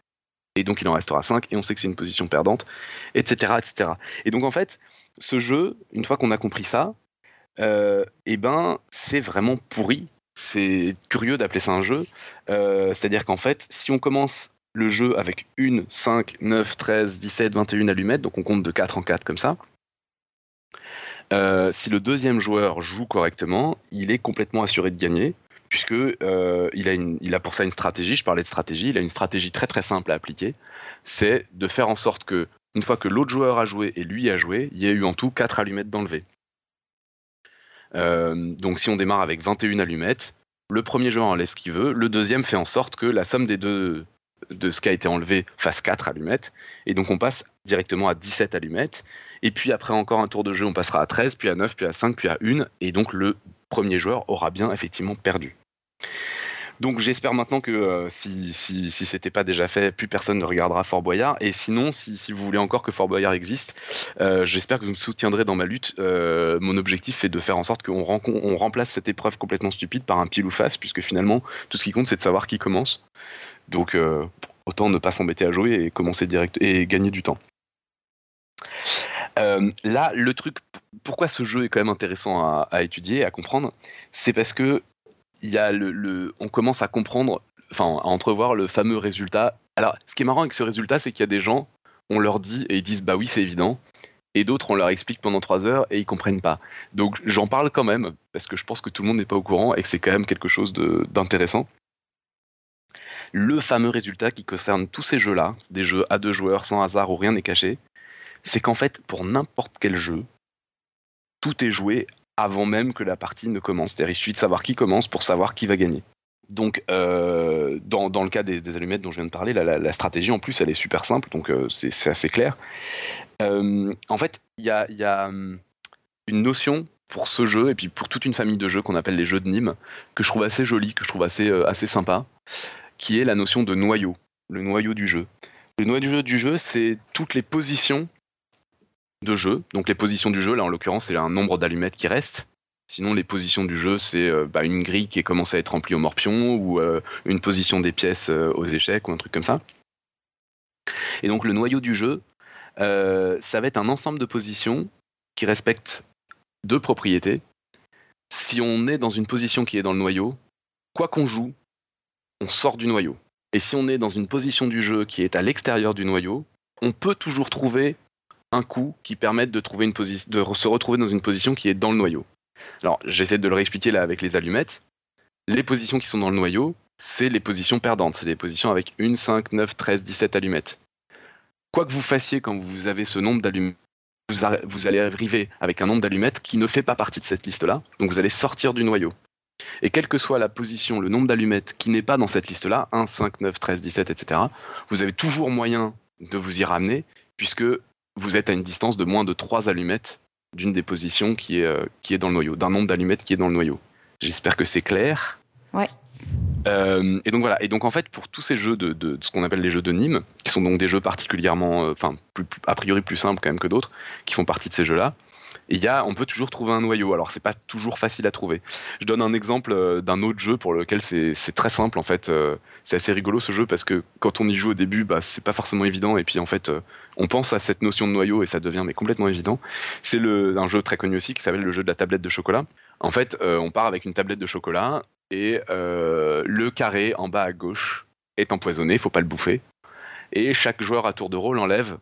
S3: et donc il en restera 5, et on sait que c'est une position perdante, etc., etc. Et donc en fait, ce jeu, une fois qu'on a compris ça, euh, eh ben, c'est vraiment pourri. C'est curieux d'appeler ça un jeu. Euh, c'est-à-dire qu'en fait, si on commence le jeu avec 1, 5, 9, 13, 17, 21 allumettes, donc on compte de 4 en 4 comme ça, euh, si le deuxième joueur joue correctement, il est complètement assuré de gagner, puisque euh, il, a pour ça une stratégie. Je parlais de stratégie. Il a une stratégie très très simple à appliquer. C'est de faire en sorte que, une fois que l'autre joueur a joué et lui a joué, il y a eu en tout 4 allumettes d'enlever. Euh, donc si on démarre avec 21 allumettes, le premier joueur enlève ce qu'il veut, le deuxième fait en sorte que la somme des deux de ce qui a été enlevé fasse 4 allumettes, et donc on passe directement à 17 allumettes, et puis après encore un tour de jeu, on passera à 13, puis à 9, puis à 5, puis à 1, et donc le premier joueur aura bien effectivement perdu. Donc j'espère maintenant que euh, si, si, si c'était pas déjà fait, plus personne ne regardera Fort Boyard. Et sinon, si, vous voulez encore que Fort Boyard existe, euh, j'espère que vous me soutiendrez dans ma lutte. Euh, mon objectif est de faire en sorte qu'on on remplace cette épreuve complètement stupide par un pile ou face, puisque finalement, tout ce qui compte, c'est de savoir qui commence. Donc autant ne pas s'embêter à jouer et commencer direct et gagner du temps. là, le truc, pourquoi ce jeu est quand même intéressant à étudier, à comprendre, c'est parce que y a le, on commence à comprendre, enfin, à entrevoir le fameux résultat. Alors, ce qui est marrant avec ce résultat, c'est qu'il y a des gens, on leur dit et ils disent bah oui, c'est évident. Et d'autres, on leur explique pendant trois heures et ils comprennent pas. Donc, j'en parle quand même parce que je pense que tout le monde n'est pas au courant et que c'est quand même quelque chose d'intéressant. Le fameux résultat qui concerne tous ces jeux-là, des jeux à deux joueurs sans hasard où rien n'est caché, c'est qu'en fait, pour n'importe quel jeu, tout est joué avant même que la partie ne commence. C'est-à-dire, il suffit de savoir qui commence pour savoir qui va gagner. Donc, euh, dans, le cas des, allumettes dont je viens de parler, la, stratégie en plus, elle est super simple, donc euh, c'est assez clair. Euh, en fait, il y a, hum, une notion pour ce jeu et puis pour toute une famille de jeux qu'on appelle les jeux de Nîmes, que je trouve assez jolie, que je trouve assez, assez sympa, qui est la notion de noyau, le noyau du jeu. Le noyau du jeu, c'est toutes les positions de jeu. Donc les positions du jeu, là en l'occurrence, c'est un nombre d'allumettes qui reste. Sinon, les positions du jeu, c'est euh, bah, une grille qui commence à être remplie au morpion ou euh, une position des pièces euh, aux échecs ou un truc comme ça. Et donc le noyau du jeu, ça va être un ensemble de positions qui respectent deux propriétés. Si on est dans une position qui est dans le noyau, quoi qu'on joue, on sort du noyau. Et si on est dans une position du jeu qui est à l'extérieur du noyau, on peut toujours trouver un coup qui permette de, trouver une de se retrouver dans une position qui est dans le noyau. Alors, j'essaie de le réexpliquer là avec les allumettes. Les positions qui sont dans le noyau, c'est les positions perdantes. C'est les positions avec 1, 5, 9, 13, 17 allumettes. Quoi que vous fassiez quand vous avez ce nombre d'allumettes, vous, allez arriver avec un nombre d'allumettes qui ne fait pas partie de cette liste-là. Donc vous allez sortir du noyau. Et quelle que soit la position, le nombre d'allumettes qui n'est pas dans cette liste-là, 1, 5, 9, 13, 17, etc., vous avez toujours moyen de vous y ramener, puisque vous êtes à une distance de moins de 3 allumettes d'une des positions qui est, euh, qui est dans le noyau, d'un nombre d'allumettes qui est dans le noyau. J'espère que c'est clair.
S2: Ouais.
S3: Euh, et donc voilà. Et donc en fait, pour tous ces jeux de, de, ce qu'on appelle les jeux de Nîmes, qui sont donc des jeux particulièrement, euh, enfin, a priori plus simples quand même que d'autres, qui font partie de ces jeux-là, y a, on peut toujours trouver un noyau. Alors c'est pas toujours facile à trouver. Je donne un exemple euh, d'un autre jeu pour lequel c'est très simple en fait. Euh, c'est assez rigolo ce jeu parce que quand on y joue au début, bah, c'est pas forcément évident et puis en fait euh, on pense à cette notion de noyau et ça devient mais complètement évident. C'est un jeu très connu aussi qui s'appelle le jeu de la tablette de chocolat. En fait, on part avec une tablette de chocolat et le carré en bas à gauche est empoisonné, faut pas le bouffer. Et chaque joueur à tour de rôle enlève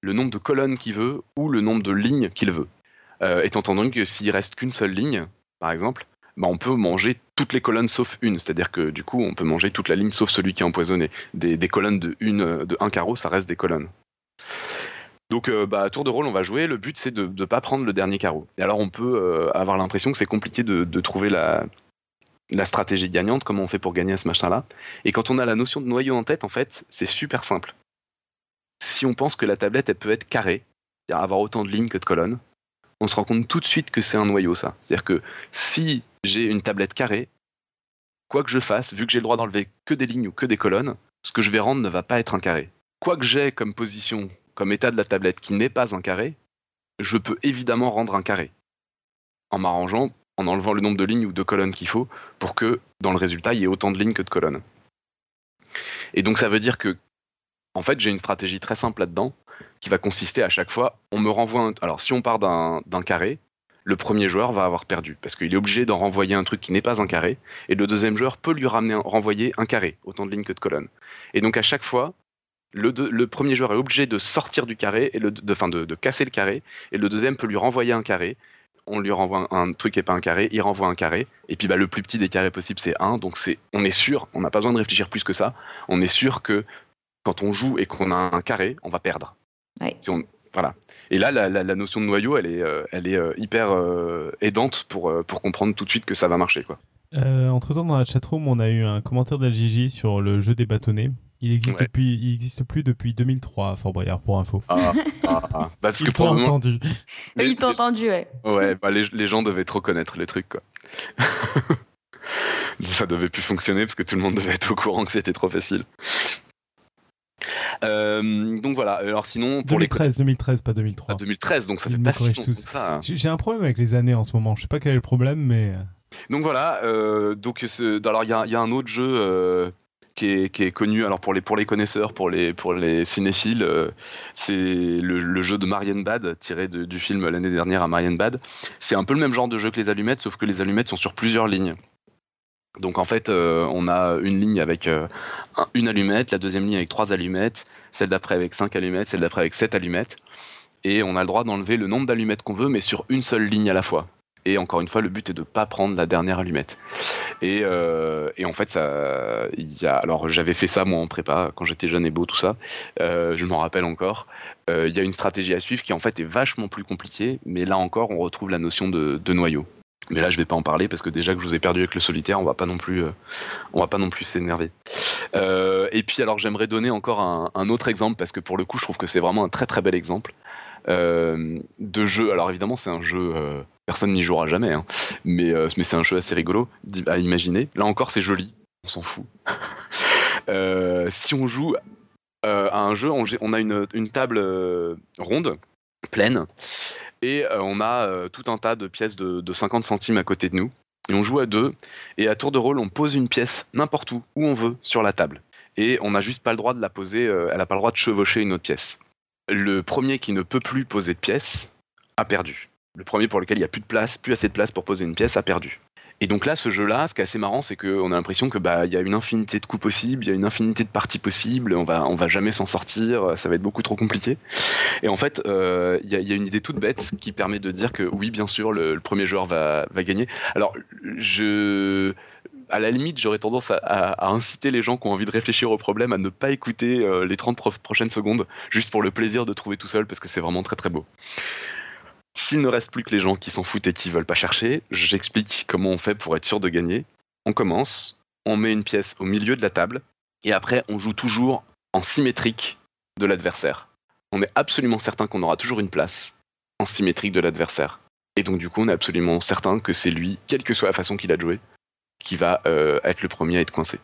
S3: le nombre de colonnes qu'il veut ou le nombre de lignes qu'il veut. Euh, étant entendu que s'il reste qu'une seule ligne, par exemple, bah, on peut manger toutes les colonnes sauf une. C'est-à-dire que du coup, on peut manger toute la ligne sauf celui qui est empoisonné. Des, colonnes de, une, de un carreau, ça reste des colonnes. Donc, euh, bah, tour de rôle, on va jouer. Le but, c'est de ne pas prendre le dernier carreau. Et alors, on peut euh, avoir l'impression que c'est compliqué de, trouver la, la, stratégie gagnante, comment on fait pour gagner à ce machin-là. Et quand on a la notion de noyau en tête, en fait, c'est super simple. Si on pense que la tablette, elle peut être carrée, c'est-à-dire avoir autant de lignes que de colonnes, on se rend compte tout de suite que c'est un noyau, ça. C'est-à-dire que si j'ai une tablette carrée, quoi que je fasse, vu que j'ai le droit d'enlever que des lignes ou que des colonnes, ce que je vais rendre ne va pas être un carré. Quoi que j'ai comme position, comme état de la tablette qui n'est pas un carré, je peux évidemment rendre un carré. En m'arrangeant, en enlevant le nombre de lignes ou de colonnes qu'il faut pour que dans le résultat, il y ait autant de lignes que de colonnes. Et donc ça veut dire que, en fait, j'ai une stratégie très simple là-dedans qui va consister à chaque fois, on me renvoie un... Alors si on part d'un carré, le premier joueur va avoir perdu, parce qu'il est obligé d'en renvoyer un truc qui n'est pas un carré, et le deuxième joueur peut lui ramener, renvoyer un carré, autant de lignes que de colonnes. Et donc à chaque fois, le, premier joueur est obligé de sortir du carré, et de, de, de casser le carré, et le deuxième peut lui renvoyer un carré, on lui renvoie un, truc qui n'est pas un carré, il renvoie un carré, et puis bah, le plus petit des carrés possibles c'est 1, donc on est sûr, on n'a pas besoin de réfléchir plus que ça, on est sûr que quand on joue et qu'on a un carré, on va perdre. Si on, voilà. Et là, la, notion de noyau, elle est, euh, elle est euh, hyper euh, aidante pour, pour comprendre tout de suite que ça va marcher. Quoi.
S1: entre temps, dans la chatroom, on a eu un commentaire d'LGJ sur le jeu des bâtonnets. Il existe, depuis, il existe plus depuis 2003, Fort Boyard, pour info.
S3: Ah, ah, ah. Bah,
S1: parce que entendu.
S2: Il t'a entendu, ouais.
S3: Ouais, bah, les, les, gens devaient trop connaître les trucs, quoi. ça devait plus fonctionner parce que tout le monde devait être au courant que c'était trop facile. Euh, donc voilà. Alors sinon,
S1: pour 2013, 2013, pas 2003.
S3: 2013, donc ça fait pas si
S1: ça. Hein. J'ai un problème avec les années en ce moment. Je sais pas quel est le problème, mais. Euh.
S3: Donc voilà. Euh, donc alors il y, y, a un autre jeu qui est, connu alors pour les, pour les connaisseurs, pour les, pour les cinéphiles, c'est le, jeu de Marion Bad, tiré du film l'année dernière à Marion Bad. C'est un peu le même genre de jeu que les allumettes, sauf que les allumettes sont sur plusieurs lignes. Donc en fait, euh, on a une ligne avec euh, une allumette, la deuxième ligne avec trois allumettes, celle d'après avec cinq allumettes, celle d'après avec sept allumettes. Et on a le droit d'enlever le nombre d'allumettes qu'on veut, mais sur une seule ligne à la fois. Et encore une fois, le but est de ne pas prendre la dernière allumette. Et, euh, en fait, ça, y alors j'avais fait ça moi en prépa quand j'étais jeune et beau, tout ça. Je m'en rappelle encore. Il y a une stratégie à suivre qui en fait est vachement plus compliquée, mais là encore, on retrouve la notion de noyau. Mais là, je vais pas en parler parce que déjà que je vous ai perdu avec le solitaire, on va pas non plus, on va pas non plus s'énerver. et puis alors, j'aimerais donner encore un, autre exemple parce que pour le coup, je trouve que c'est vraiment un très très bel exemple. Euh, de jeu. Alors évidemment, c'est un jeu, euh, personne n'y jouera jamais, hein. mais, euh, mais c'est un jeu assez rigolo à imaginer. Là encore, c'est joli, on s'en fout. si on joue à un jeu, on, a une, table ronde, pleine, et on a tout un tas de pièces de, de 50 centimes à côté de nous. Et on joue à deux, et à tour de rôle, on pose une pièce n'importe où, où on veut, sur la table. Et on n'a juste pas le droit de la poser, elle n'a pas le droit de chevaucher une autre pièce le premier qui ne peut plus poser de pièces a perdu. Le premier pour lequel il n'y a plus de place, plus assez de place pour poser une pièce, a perdu. Et donc là, ce jeu-là, ce qui est assez marrant, c'est qu'on a l'impression que bah il y a une infinité de coups possibles, il y a une infinité de parties possibles, on va on va jamais s'en sortir, ça va être beaucoup trop compliqué. Et en fait, euh, il y, a, une idée toute bête qui permet de dire que oui, bien sûr, le, premier joueur va va gagner. Alors je à la limite, j'aurais tendance à, inciter les gens qui ont envie de réfléchir au problème à ne pas écouter euh, les 30 prochaines secondes, juste pour le plaisir de trouver tout seul, parce que c'est vraiment très très beau. S'il ne reste plus que les gens qui s'en foutent et qui veulent pas chercher, j'explique comment on fait pour être sûr de gagner. On commence, on met une pièce au milieu de la table, et après on joue toujours en symétrique de l'adversaire. On est absolument certain qu'on aura toujours une place en symétrique de l'adversaire. Et donc du coup on est absolument certain que c'est lui, quelle que soit la façon qu'il a de jouer, qui va euh, être le premier à être coincé.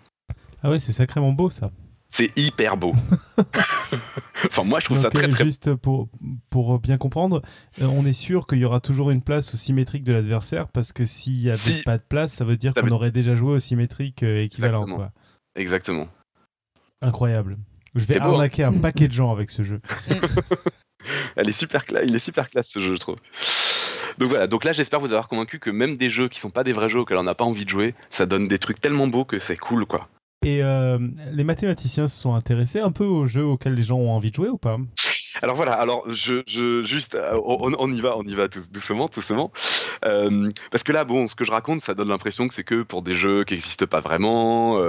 S1: Ah ouais, c'est sacrément beau ça.
S3: C'est hyper beau. enfin, moi, je trouve ça très, très
S1: Juste pour, pour bien comprendre, euh, on est sûr qu'il y aura toujours une place au symétrique de l'adversaire parce que s'il n'y avait pas de place, ça veut dire qu'on aurait déjà joué au symétrique euh, équivalent.
S3: Exactement.
S1: Quoi.
S3: Exactement.
S1: Incroyable. Je vais hein. arnaquer un paquet de gens avec ce jeu.
S3: Elle est super Il est super classe ce jeu, je trouve. Donc voilà, donc là j'espère vous avoir convaincu que même des jeux qui sont pas des vrais jeux auxquels on n'a pas envie de jouer, ça donne des trucs tellement beaux que c'est cool quoi.
S1: Et euh, les mathématiciens se sont intéressés un peu aux jeux auxquels les gens ont envie de jouer ou pas?
S3: Alors voilà, alors je, juste, euh, on, y va, on y va doucement, doucement, euh, parce que là, bon, ce que je raconte, ça donne l'impression que c'est que pour des jeux qui n'existent pas vraiment,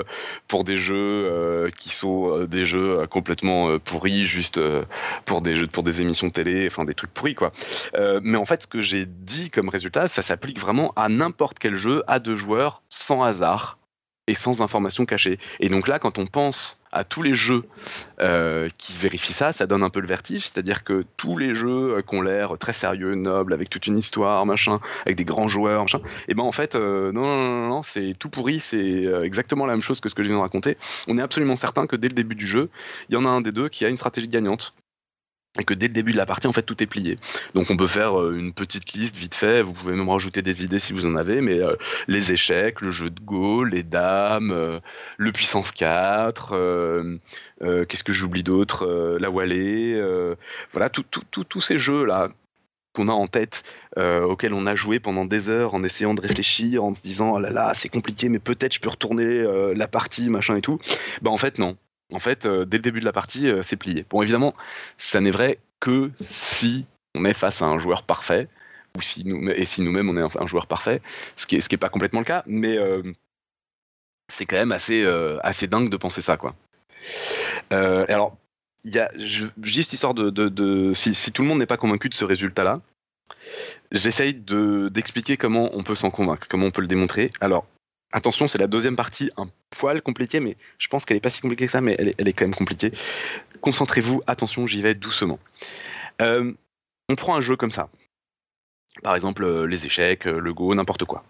S3: pour des jeux qui sont des jeux complètement pourris, juste pour des jeux, pour des émissions télé, enfin des trucs pourris quoi. mais en fait, ce que j'ai dit comme résultat, ça s'applique vraiment à n'importe quel jeu à deux joueurs, sans hasard et sans information cachée. Et donc là, quand on pense à tous les jeux euh, qui vérifient ça, ça donne un peu le vertige, c'est-à-dire que tous les jeux euh, qui ont l'air très sérieux, nobles, avec toute une histoire, machin, avec des grands joueurs, machin, et eh ben en fait, euh, non, non, non, non, c'est tout pourri, c'est exactement la même chose que ce que je viens de raconter. On est absolument certain que dès le début du jeu, il y en a un des deux qui a une stratégie gagnante et que dès le début de la partie, en fait, tout est plié. Donc on peut faire euh, une petite liste vite fait, vous pouvez même rajouter des idées si vous en avez, mais euh, les échecs, le jeu de Go, les dames, euh, le puissance 4, qu'est-ce que j'oublie d'autre, la Wallée, voilà, tous ces jeux-là qu'on a en tête, auxquels on a joué pendant des heures en essayant de réfléchir, en se disant, oh là là, c'est compliqué, mais peut-être je peux retourner la partie, machin et tout, bah en fait non, en fait, euh, dès le début de la partie, euh, c'est plié. Bon, évidemment, ça n'est vrai que si on est face à un joueur parfait, ou si nous, et si nous-mêmes on est un, joueur parfait, ce qui est, ce qui est pas complètement le cas, mais c'est quand même assez, assez dingue de penser ça, quoi. alors, il y a juste histoire de, de, si, si, tout le monde n'est pas convaincu de ce résultat-là, j'essaye d'expliquer comment on peut s'en convaincre, comment on peut le démontrer. Alors, attention, c'est la deuxième partie, un poil compliquée, mais je pense qu'elle n'est pas si compliquée que ça, mais elle est, quand même compliquée. Concentrez-vous, attention, j'y vais doucement. Euh, on prend un jeu comme ça. Par exemple, euh, les échecs, euh, le go, n'importe quoi.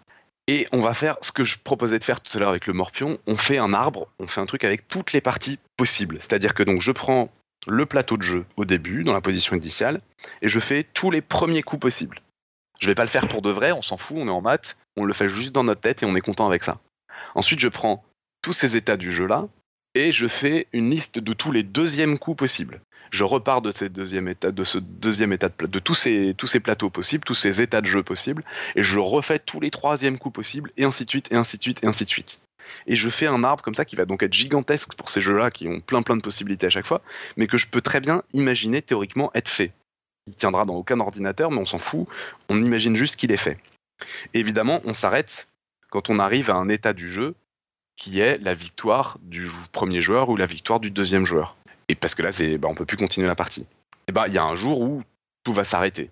S3: Et on va faire ce que je proposais de faire tout à l'heure avec le morpion. On fait un arbre, on fait un truc avec toutes les parties possibles. C'est-à-dire que donc je prends le plateau de jeu au début, dans la position initiale, et je fais tous les premiers coups possibles. Je vais pas le faire pour de vrai, on s'en fout, on est en maths, on le fait juste dans notre tête et on est content avec ça. Ensuite, je prends tous ces états du jeu-là et je fais une liste de tous les deuxièmes coups possibles. Je repars de, ces deuxième état, de ce deuxième état de, tous, ces, tous ces plateaux possibles, tous ces états de jeu possibles, et je refais tous les troisièmes coups possibles, et ainsi de suite, et ainsi de suite, et ainsi de suite. Et je fais un arbre comme ça qui va donc être gigantesque pour ces jeux-là qui ont plein plein de possibilités à chaque fois, mais que je peux très bien imaginer théoriquement être fait. Il tiendra dans aucun ordinateur, mais on s'en fout, on imagine juste qu'il est fait. évidemment, on s'arrête quand on arrive à un état du jeu qui est la victoire du premier joueur ou la victoire du deuxième joueur. Et parce que là, c'est, bah, on peut plus continuer la partie. Et bah, il y a un jour où tout va s'arrêter.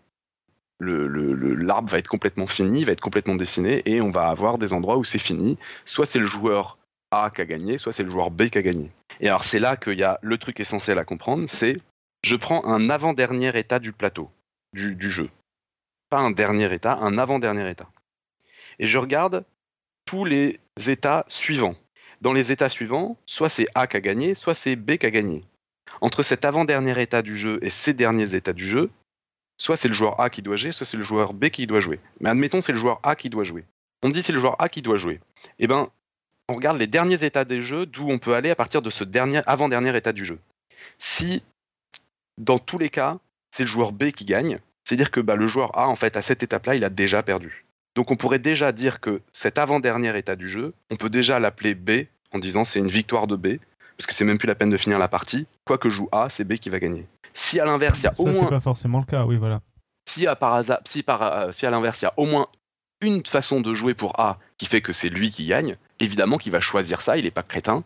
S3: l'arbre va être complètement fini, va être complètement dessiné, et on va avoir des endroits où c'est fini. Soit c'est le joueur A qui a gagné, soit c'est le joueur B qui a gagné. Et alors c'est là qu'il y a le truc essentiel à comprendre, c'est je prends un avant-dernier état du plateau, du, jeu. Pas un dernier état, un avant-dernier état. Et je regarde tous les états suivants. Dans les états suivants, soit c'est A qui a gagné, soit c'est B qui a gagné entre cet avant-dernier état du jeu et ces derniers états du jeu, soit c'est le joueur A qui doit jouer, soit c'est le joueur B qui doit jouer. Mais admettons c'est le joueur A qui doit jouer. On dit c'est le joueur A qui doit jouer. Eh ben, on regarde les derniers états des jeux d'où on peut aller à partir de ce dernier avant-dernier état du jeu. Si dans tous les cas, c'est le joueur B qui gagne, c'est-à-dire que bah, le joueur A en fait à cette étape-là, il a déjà perdu. Donc on pourrait déjà dire que cet avant-dernier état du jeu, on peut déjà l'appeler B en disant c'est une victoire de B, parce que c'est même plus la peine de finir la partie. Quoi que joue A, c'est B qui va gagner. Si à l'inverse, il y a au moins.
S1: Ça, c'est pas forcément le cas, oui, voilà.
S3: Si à, par hasard, si, par, euh, si à l'inverse, il y a au moins une façon de jouer pour A qui fait que c'est lui qui gagne, évidemment qu'il va choisir ça, il n'est pas crétin.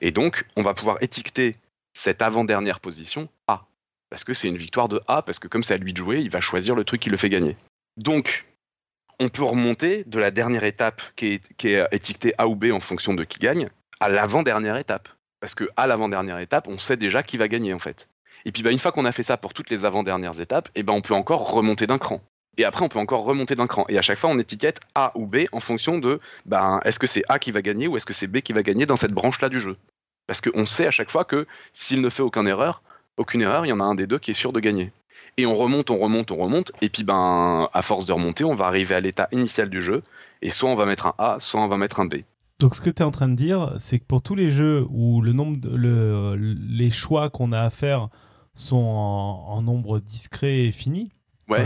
S3: Et donc, on va pouvoir étiqueter cette avant-dernière position A. Parce que c'est une victoire de A, parce que comme c'est à lui de jouer, il va choisir le truc qui le fait gagner. Donc, on peut remonter de la dernière étape qui est, est étiquetée A ou B en fonction de qui gagne, à l'avant-dernière étape. Parce que à l'avant-dernière étape, on sait déjà qui va gagner en fait. Et puis bah, une fois qu'on a fait ça pour toutes les avant-dernières étapes, et eh ben on peut encore remonter d'un cran. Et après, on peut encore remonter d'un cran. Et à chaque fois, on étiquette A ou B en fonction de ben, est-ce que c'est A qui va gagner ou est-ce que c'est B qui va gagner dans cette branche-là du jeu. Parce qu'on sait à chaque fois que s'il ne fait aucune erreur, aucune erreur, il y en a un des deux qui est sûr de gagner. Et on remonte, on remonte, on remonte, et puis ben, à force de remonter, on va arriver à l'état initial du jeu, et soit on va mettre un A, soit on va mettre un B.
S1: Donc ce que tu es en train de dire, c'est que pour tous les jeux où le nombre le, les choix qu'on a à faire sont en, nombre discret et fini,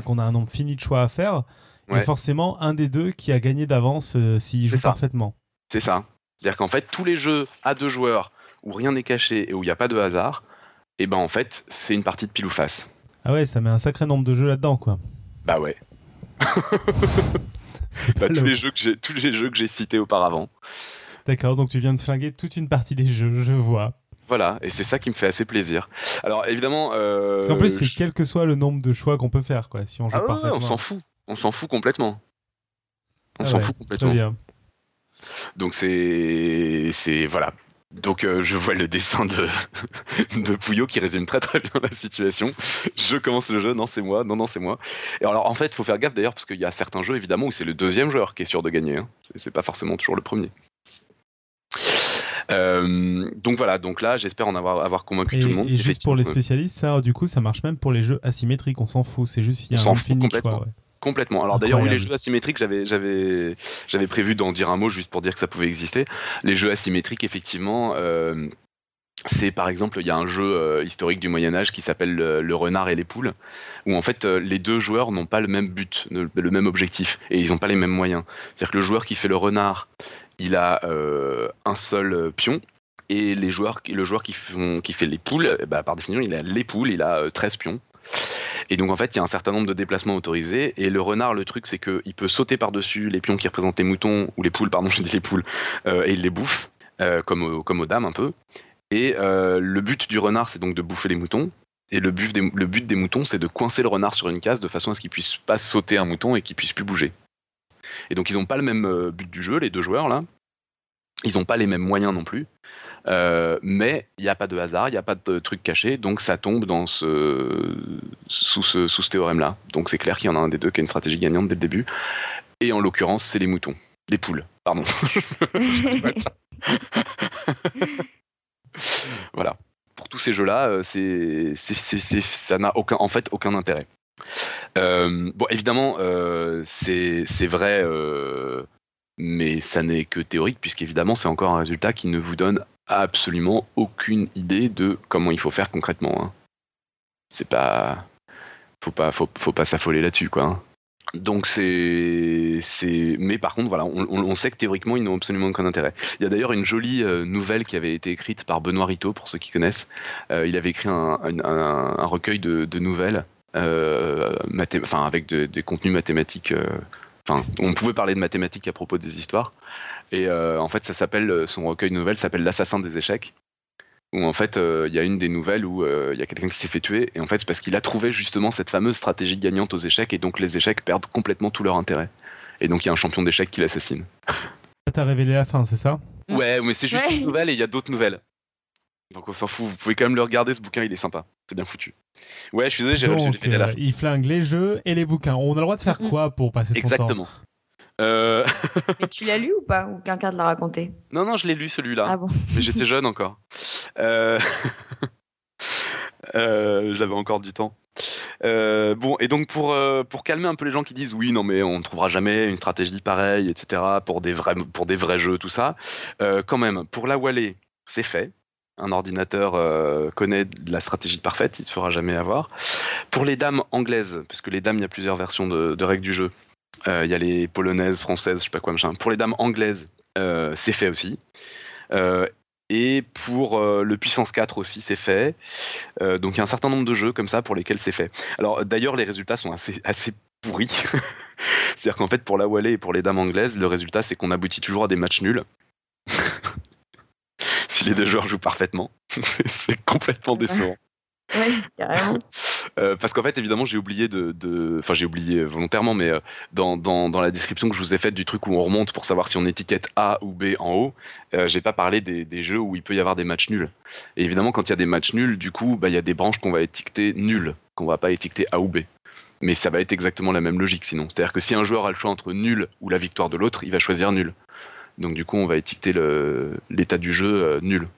S1: qu'on a un nombre fini de choix à faire, il y a forcément un des deux qui a gagné d'avance euh, s'il joue parfaitement.
S3: C'est ça. C'est-à-dire qu'en fait, tous les jeux à deux joueurs où rien n'est caché et où il n'y a pas de hasard, et ben en fait, c'est une partie de pile ou face.
S1: Ah ouais, ça met un sacré nombre de jeux là-dedans, quoi.
S3: Bah ouais. Bah, tous, les jeux que j'ai, tous les jeux que j'ai cités auparavant.
S1: D'accord, donc tu viens de flinguer toute une partie des jeux, je vois.
S3: Voilà, et c'est ça qui me fait assez plaisir. Alors évidemment. Euh,
S1: en plus, c'est quel que soit le nombre de choix qu'on peut faire, quoi. Si on joue ah
S3: on s'en fout. On s'en fout complètement. On ah s'en fout complètement. Bien. Donc c'est, c'est voilà, donc euh, je vois le dessin de, de Pouillot qui résume très très bien la situation. Je commence le jeu, non c'est moi, non non c'est moi. Et alors en fait, il faut faire gaffe d'ailleurs parce qu'il y a certains jeux évidemment où c'est le deuxième joueur qui est sûr de gagner. Hein. C'est pas forcément toujours le premier. Euh, donc voilà, donc là j'espère en avoir, avoir convaincu tout le monde.
S1: Et juste pour les spécialistes, ça du coup ça marche même pour les jeux asymétriques, on s'en fout, c'est juste s'il y a un fini choix.
S3: Complètement. Alors d'ailleurs, les jeux asymétriques, j'avais, j'avais, j'avais prévu d'en dire un mot juste pour dire que ça pouvait exister. Les jeux asymétriques, effectivement, euh, c'est par exemple, il y a un jeu euh, historique du Moyen Âge qui s'appelle le, renard et les poules, où en fait euh, les deux joueurs n'ont pas le même but, le, même objectif, et ils n'ont pas les mêmes moyens. C'est-à-dire que le joueur qui fait le renard, il a un seul pion, et les joueurs, le joueur qui, font, qui fait les poules, bah, par définition, il a les poules, il a 13 pions Et donc en fait, il y a un certain nombre de déplacements autorisés. Et le renard, le truc, c'est qu'il peut sauter par-dessus les pions qui représentent les moutons, ou les poules, pardon, je dis les poules, euh, et il les bouffe, euh, comme, comme aux dames un peu. Et euh, le but du renard, c'est donc de bouffer les moutons. Et le but des, le but des moutons, c'est de coincer le renard sur une case de façon à ce qu'il puisse pas sauter un mouton et qu'il puisse plus bouger. Et donc ils n'ont pas le même but du jeu, les deux joueurs là. Ils n'ont pas les mêmes moyens non plus. Euh, mais il n'y a pas de hasard, il n'y a pas de truc caché, donc ça tombe dans ce, sous ce, sous ce théorème-là. Donc c'est clair qu'il y en a un des deux qui a une stratégie gagnante dès le début. Et en l'occurrence, c'est les moutons. Les poules, pardon. voilà. Pour tous ces jeux-là, euh, c'est, ça n'a aucun, en fait aucun intérêt. Euh, bon, évidemment, c'est, vrai mais ça n'est que théorique puisqu'évidemment c'est encore un résultat qui ne vous donne absolument aucune idée de comment il faut faire concrètement. Hein. C'est pas, faut pas, faut, pas s'affoler là-dessus quoi. Hein. Donc c'est, mais par contre voilà, on, sait que théoriquement ils n'ont absolument aucun intérêt. Il y a d'ailleurs une jolie euh, nouvelle qui avait été écrite par Benoît Rito pour ceux qui connaissent. Euh, il avait écrit un, recueil de, nouvelles, euh, enfin avec des contenus mathématiques Enfin, on pouvait parler de mathématiques à propos des histoires. Et euh, en fait, ça s'appelle, euh, son recueil de nouvelles s'appelle L'assassin des échecs. Où en fait, euh, il y a une des nouvelles où il y a quelqu'un qui s'est fait tuer. Et en fait, c'est parce qu'il a trouvé justement cette fameuse stratégie gagnante aux échecs. Et donc, les échecs perdent complètement tout leur intérêt. Et donc, il y a un champion d'échecs qui l'assassine.
S1: T'as révélé la fin, c'est ça?
S3: Ouais, mais c'est juste une nouvelle et il y a d'autres nouvelles. Donc on s'en fout, vous pouvez quand même le regarder, ce bouquin, il est sympa. C'est bien foutu. Ouais, je suis désolé, j'ai
S1: fait la... Il flingue les jeux et les bouquins. On a le droit de faire quoi pour passer son
S3: Exactement.
S1: temps
S3: Exactement. Euh...
S2: Mais tu l'as lu ou pas Ou quelqu'un te l'a raconté?
S3: Non, non, je l'ai lu celui-là.
S2: Ah bon
S3: Mais j'étais jeune encore. Euh... euh j'avais encore du temps. Euh, bon, et donc pour, euh, pour calmer un peu les gens qui disent oui, non, mais on ne trouvera jamais une stratégie pareille, etc., pour des vrais, pour des vrais jeux, tout ça, quand même, pour la Wallée, c'est fait un ordinateur euh, connaît la stratégie parfaite, il ne se fera jamais avoir. Pour les dames anglaises, parce que les dames, il y a plusieurs versions de, règles du jeu. Euh, il y a les polonaises, françaises, je sais pas quoi, machin. Pour les dames anglaises, euh, c'est fait aussi. et pour le puissance 4 aussi, c'est fait. donc il y a un certain nombre de jeux comme ça pour lesquels c'est fait. Alors d'ailleurs, les résultats sont assez, assez pourris. C'est-à-dire qu'en fait, pour la Wallée et pour les dames anglaises, le résultat, c'est qu'on aboutit toujours à des matchs nuls si les deux joueurs jouent parfaitement. c'est complètement décevant.
S2: Oui, carrément.
S3: Euh, parce qu'en fait, évidemment, j'ai oublié de, Enfin, j'ai oublié volontairement, mais euh, dans, dans, dans, la description que je vous ai faite du truc où on remonte pour savoir si on étiquette A ou B en haut, euh, j'ai pas parlé des, des, jeux où il peut y avoir des matchs nuls. Et évidemment, quand il y a des matchs nuls, du coup, bah, il y a des branches qu'on va étiqueter nulles, qu'on va pas étiqueter A ou B. Mais ça va être exactement la même logique sinon. C'est-à-dire que si un joueur a le choix entre nul ou la victoire de l'autre, il va choisir nul. Donc du coup, on va étiqueter l'état du jeu nul.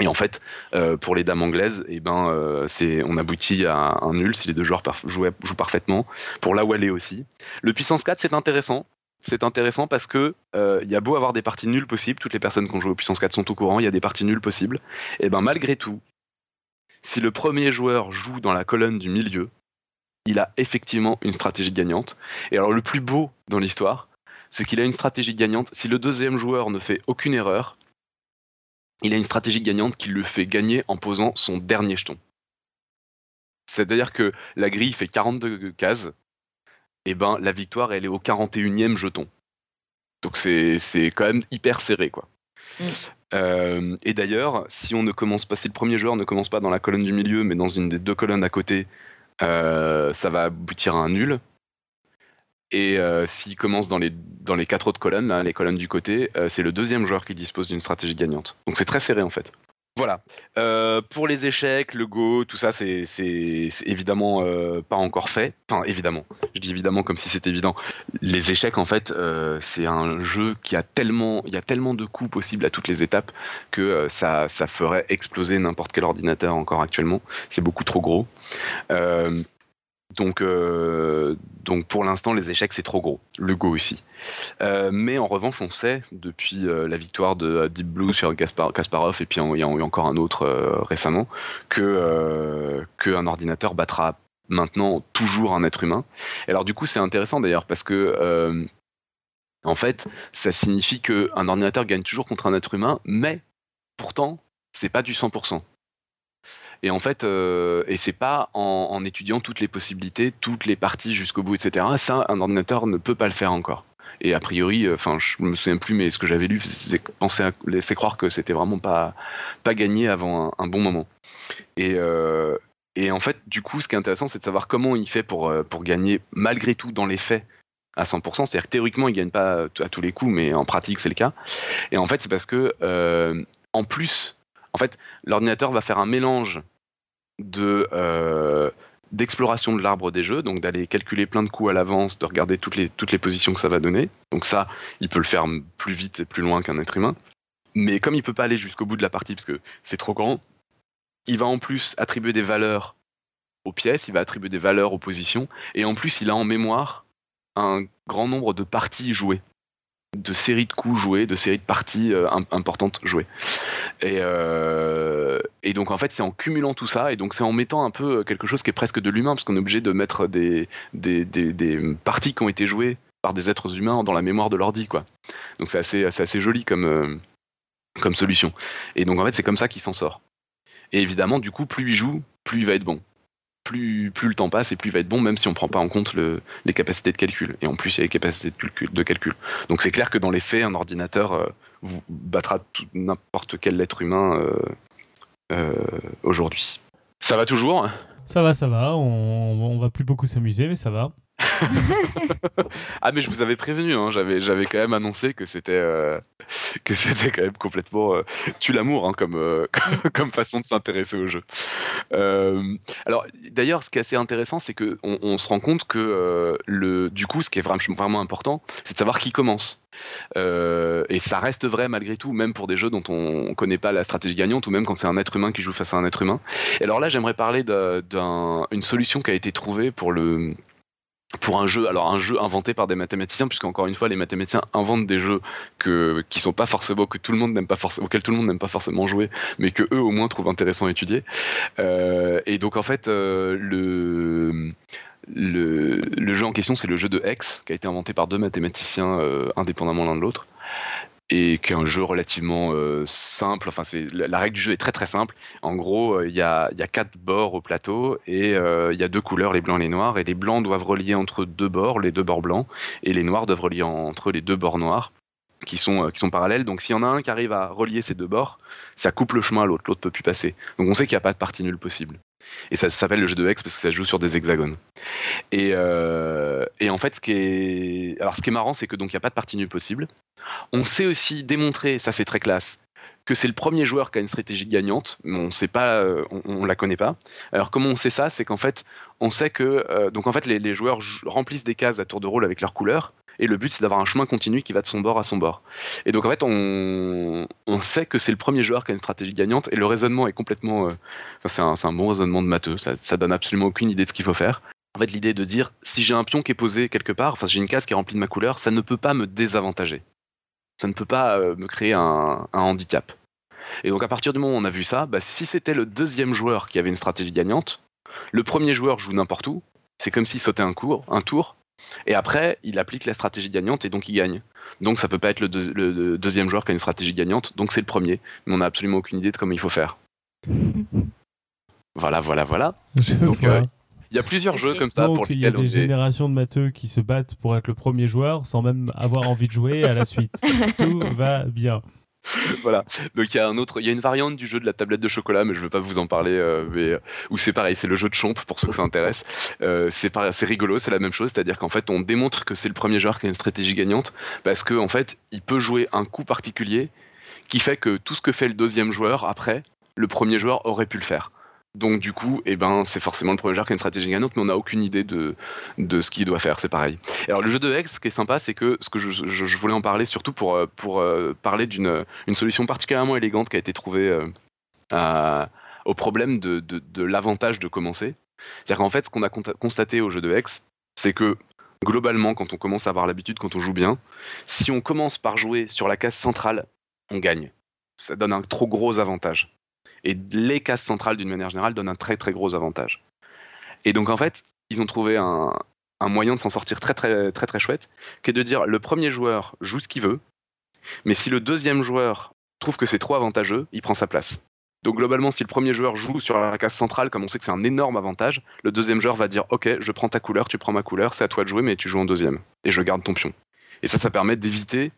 S3: Et en fait, euh, pour les dames anglaises, eh ben, euh, on aboutit à un nul si les deux joueurs jouent, parfaitement. Pour la Wallée aussi. Le puissance 4, c'est intéressant. C'est intéressant parce que euh, il y a beau avoir des parties nulles possibles, toutes les personnes qui ont joué au puissance 4 sont au courant, il y a des parties nulles possibles. Et ben malgré tout, si le premier joueur joue dans la colonne du milieu, il a effectivement une stratégie gagnante. Et alors le plus beau dans l'histoire, c'est qu'il a une stratégie gagnante. Si le deuxième joueur ne fait aucune erreur, il a une stratégie gagnante qui le fait gagner en posant son dernier jeton. C'est-à-dire que la grille fait 42 cases, et ben la victoire elle est au 41e jeton. Donc c'est quand même hyper serré quoi. Mm. Euh, et d'ailleurs, si on ne commence pas, si le premier joueur ne commence pas dans la colonne du milieu, mais dans une des deux colonnes à côté, euh, ça va aboutir à un nul. Et euh, s'il commence dans les, dans les quatre autres colonnes, les colonnes du côté, euh, c'est le deuxième joueur qui dispose d'une stratégie gagnante. Donc c'est très serré en fait. Voilà. Euh, pour les échecs, le Go, tout ça, c'est évidemment pas encore fait. Enfin, évidemment. Je dis évidemment comme si c'était évident. Les échecs, en fait, c'est un jeu qui a tellement, il y a tellement de coups possibles à toutes les étapes que ça, ça ferait exploser n'importe quel ordinateur encore actuellement. C'est beaucoup trop gros. Donc, euh, donc pour l'instant, les échecs, c'est trop gros. Le Go aussi. Euh, mais en revanche, on sait, depuis euh, la victoire de Deep Blue sur Kasparov, et puis il y a eu encore un autre récemment, que qu'un ordinateur battra maintenant toujours un être humain. Alors du coup, c'est intéressant d'ailleurs, parce que en fait, ça signifie qu'un ordinateur gagne toujours contre un être humain, mais pourtant, c'est pas du 100%. Et en fait, euh, et c'est pas en, étudiant toutes les possibilités, toutes les parties jusqu'au bout, etc. Ça, un ordinateur ne peut pas le faire encore. Et a priori, euh, enfin, je me souviens plus, mais ce que j'avais lu, c'est laisser croire que c'était vraiment pas pas gagné avant un, bon moment. Et euh, et en fait, du coup, ce qui est intéressant, c'est de savoir comment il fait pour pour gagner malgré tout dans les faits à 100%. C'est-à-dire que théoriquement, il gagne pas à tous les coups, mais en pratique, c'est le cas. Et en fait, c'est parce que en plus en fait, l'ordinateur va faire un mélange euh, d'exploration de l'arbre des jeux, donc d'aller calculer plein de coups à l'avance, de regarder toutes les, positions que ça va donner. Donc ça, il peut le faire plus vite et plus loin qu'un être humain. Mais comme il peut pas aller jusqu'au bout de la partie parce que c'est trop grand, il va en plus attribuer des valeurs aux pièces, il va attribuer des valeurs aux positions, et en plus il a en mémoire un grand nombre de parties jouées de séries de coups joués, de séries de parties euh, importantes jouées. Et, euh, et, donc en fait c'est en cumulant tout ça, et donc c'est en mettant un peu quelque chose qui est presque de l'humain, parce qu'on est obligé de mettre des, parties qui ont été jouées par des êtres humains dans la mémoire de l'ordi. quoi. Donc c'est assez, joli comme, euh, comme solution. Et donc en fait c'est comme ça qu'il s'en sort. Et évidemment du coup plus il joue, plus il va être bon plus, le temps passe et plus il va être bon, même si on ne prend pas en compte les capacités de calcul. Et en plus, il y a les capacités de calcul. Donc c'est clair que dans les faits, un ordinateur euh, battra n'importe quel être humain euh, euh, aujourd'hui. Ça va toujours
S1: Ça va, ça va. On, on va plus beaucoup s'amuser, mais ça va.
S3: Ah mais je vous avais prévenu, hein, j'avais j'avais quand même annoncé que c'était euh, que c'était quand même complètement euh, tu l'amour hein, comme, euh, comme façon de s'intéresser au jeu. alors d'ailleurs ce qui est assez intéressant c'est que on, se rend compte que le du coup ce qui est vraiment vraiment important c'est de savoir qui commence. et ça reste vrai malgré tout, même pour des jeux dont on connaît pas la stratégie gagnante, ou même quand c'est un être humain qui joue face à un être humain. Et alors là, j'aimerais parler d'une solution qui a été trouvée pour le, pour un jeu, alors un jeu inventé par des mathématiciens, puisque encore une fois, les mathématiciens inventent des jeux qui sont pas forcément, que tout le monde n'aime pas forcément, auxquels tout le monde n'aime pas forcément jouer, mais que eux au moins trouvent intéressant à étudier. Euh, et donc en fait, euh, le, jeu en question, c'est le jeu de Hex, qui a été inventé par deux mathématiciens euh, indépendamment l'un de l'autre et qui est un jeu relativement euh, simple. Enfin, c'est la, règle du jeu est très très simple. En gros, euh, il y, a, y, a, quatre bords au plateau et euh, il y a deux couleurs, les blancs et les noirs. Et les blancs doivent relier entre deux bords, les deux bords blancs, et les noirs doivent relier entre les deux bords noirs qui sont, qui sont parallèles. Donc s'il y en a un qui arrive à relier ces deux bords, ça coupe le chemin à l'autre, l'autre peut plus passer. Donc on sait qu'il n'y a pas de partie nulle possible. Et ça, s'appelle le jeu de Hex parce que ça joue sur des hexagones. Et, euh, en fait, ce qui est, alors ce qui est marrant, c'est que donc il n'y a pas de partie nulle possible. On sait aussi démontrer, ça c'est très classe, que c'est le premier joueur qui a une stratégie gagnante, mais on sait pas, euh, on, la connaît pas. Alors comment on sait ça? C'est qu'en fait, on sait que euh, donc en fait les, les, joueurs remplissent des cases à tour de rôle avec leurs couleurs, et le but c'est d'avoir un chemin continu qui va de son bord à son bord. Et donc en fait on, on sait que c'est le premier joueur qui a une stratégie gagnante et le raisonnement est complètement, euh, c'est un, un, bon raisonnement de matheux, ça, ça donne absolument aucune idée de ce qu'il faut faire. En fait l'idée de dire si j'ai un pion qui est posé quelque part, enfin si j'ai une case qui est remplie de ma couleur, ça ne peut pas me désavantager. Ça ne peut pas euh, me créer un, un, handicap. Et donc à partir du moment où on a vu ça, bah, si c'était le deuxième joueur qui avait une stratégie gagnante, le premier joueur joue n'importe où, c'est comme s'il sautait un, cours, un tour, et après, il applique la stratégie gagnante et donc il gagne. Donc ça peut pas être le, deuxième joueur qui a une stratégie gagnante, donc c'est le premier. Mais on n'a absolument aucune idée de comment il faut faire. voilà, voilà, voilà. donc euh, il y a plusieurs jeux comme ça pour
S1: Il y a des générations de matheux qui se battent pour être le premier joueur sans même avoir envie de jouer à la suite. Tout va bien.
S3: voilà. Donc il y a un autre, il y a une variante du jeu de la tablette de chocolat, mais je veux pas vous en parler. Euh, mais où c'est pareil, c'est le jeu de chomp pour ceux que ça intéresse. Euh, c'est c'est rigolo, c'est la même chose, c'est-à-dire qu'en fait on démontre que c'est le premier joueur qui a une stratégie gagnante parce que en fait il peut jouer un coup particulier qui fait que tout ce que fait le deuxième joueur après, le premier joueur aurait pu le faire. Donc du coup, eh ben, c'est forcément le premier joueur qui a une stratégie gagnante, mais on n'a aucune idée de, de ce qu'il doit faire, c'est pareil. Alors le jeu de Hex, ce qui est sympa, c'est que ce que je, voulais en parler surtout pour, euh, pour euh, parler d'une une solution particulièrement élégante qui a été trouvée euh, au problème de, de, de l'avantage de commencer. C'est-à-dire qu'en fait, ce qu'on a constaté au jeu de Hex, c'est que globalement, quand on commence à avoir l'habitude, quand on joue bien, si on commence par jouer sur la case centrale, on gagne. Ça donne un trop gros avantage. Et les cases centrales, d'une manière générale, donnent un très très gros avantage. Et donc en fait, ils ont trouvé un, moyen de s'en sortir très très très très chouette, qui est de dire le premier joueur joue ce qu'il veut, mais si le deuxième joueur trouve que c'est trop avantageux, il prend sa place. Donc globalement, si le premier joueur joue sur la case centrale, comme on sait que c'est un énorme avantage, le deuxième joueur va dire Ok, je prends ta couleur, tu prends ma couleur, c'est à toi de jouer, mais tu joues en deuxième. Et je garde ton pion. Et ça, ça permet d'éviter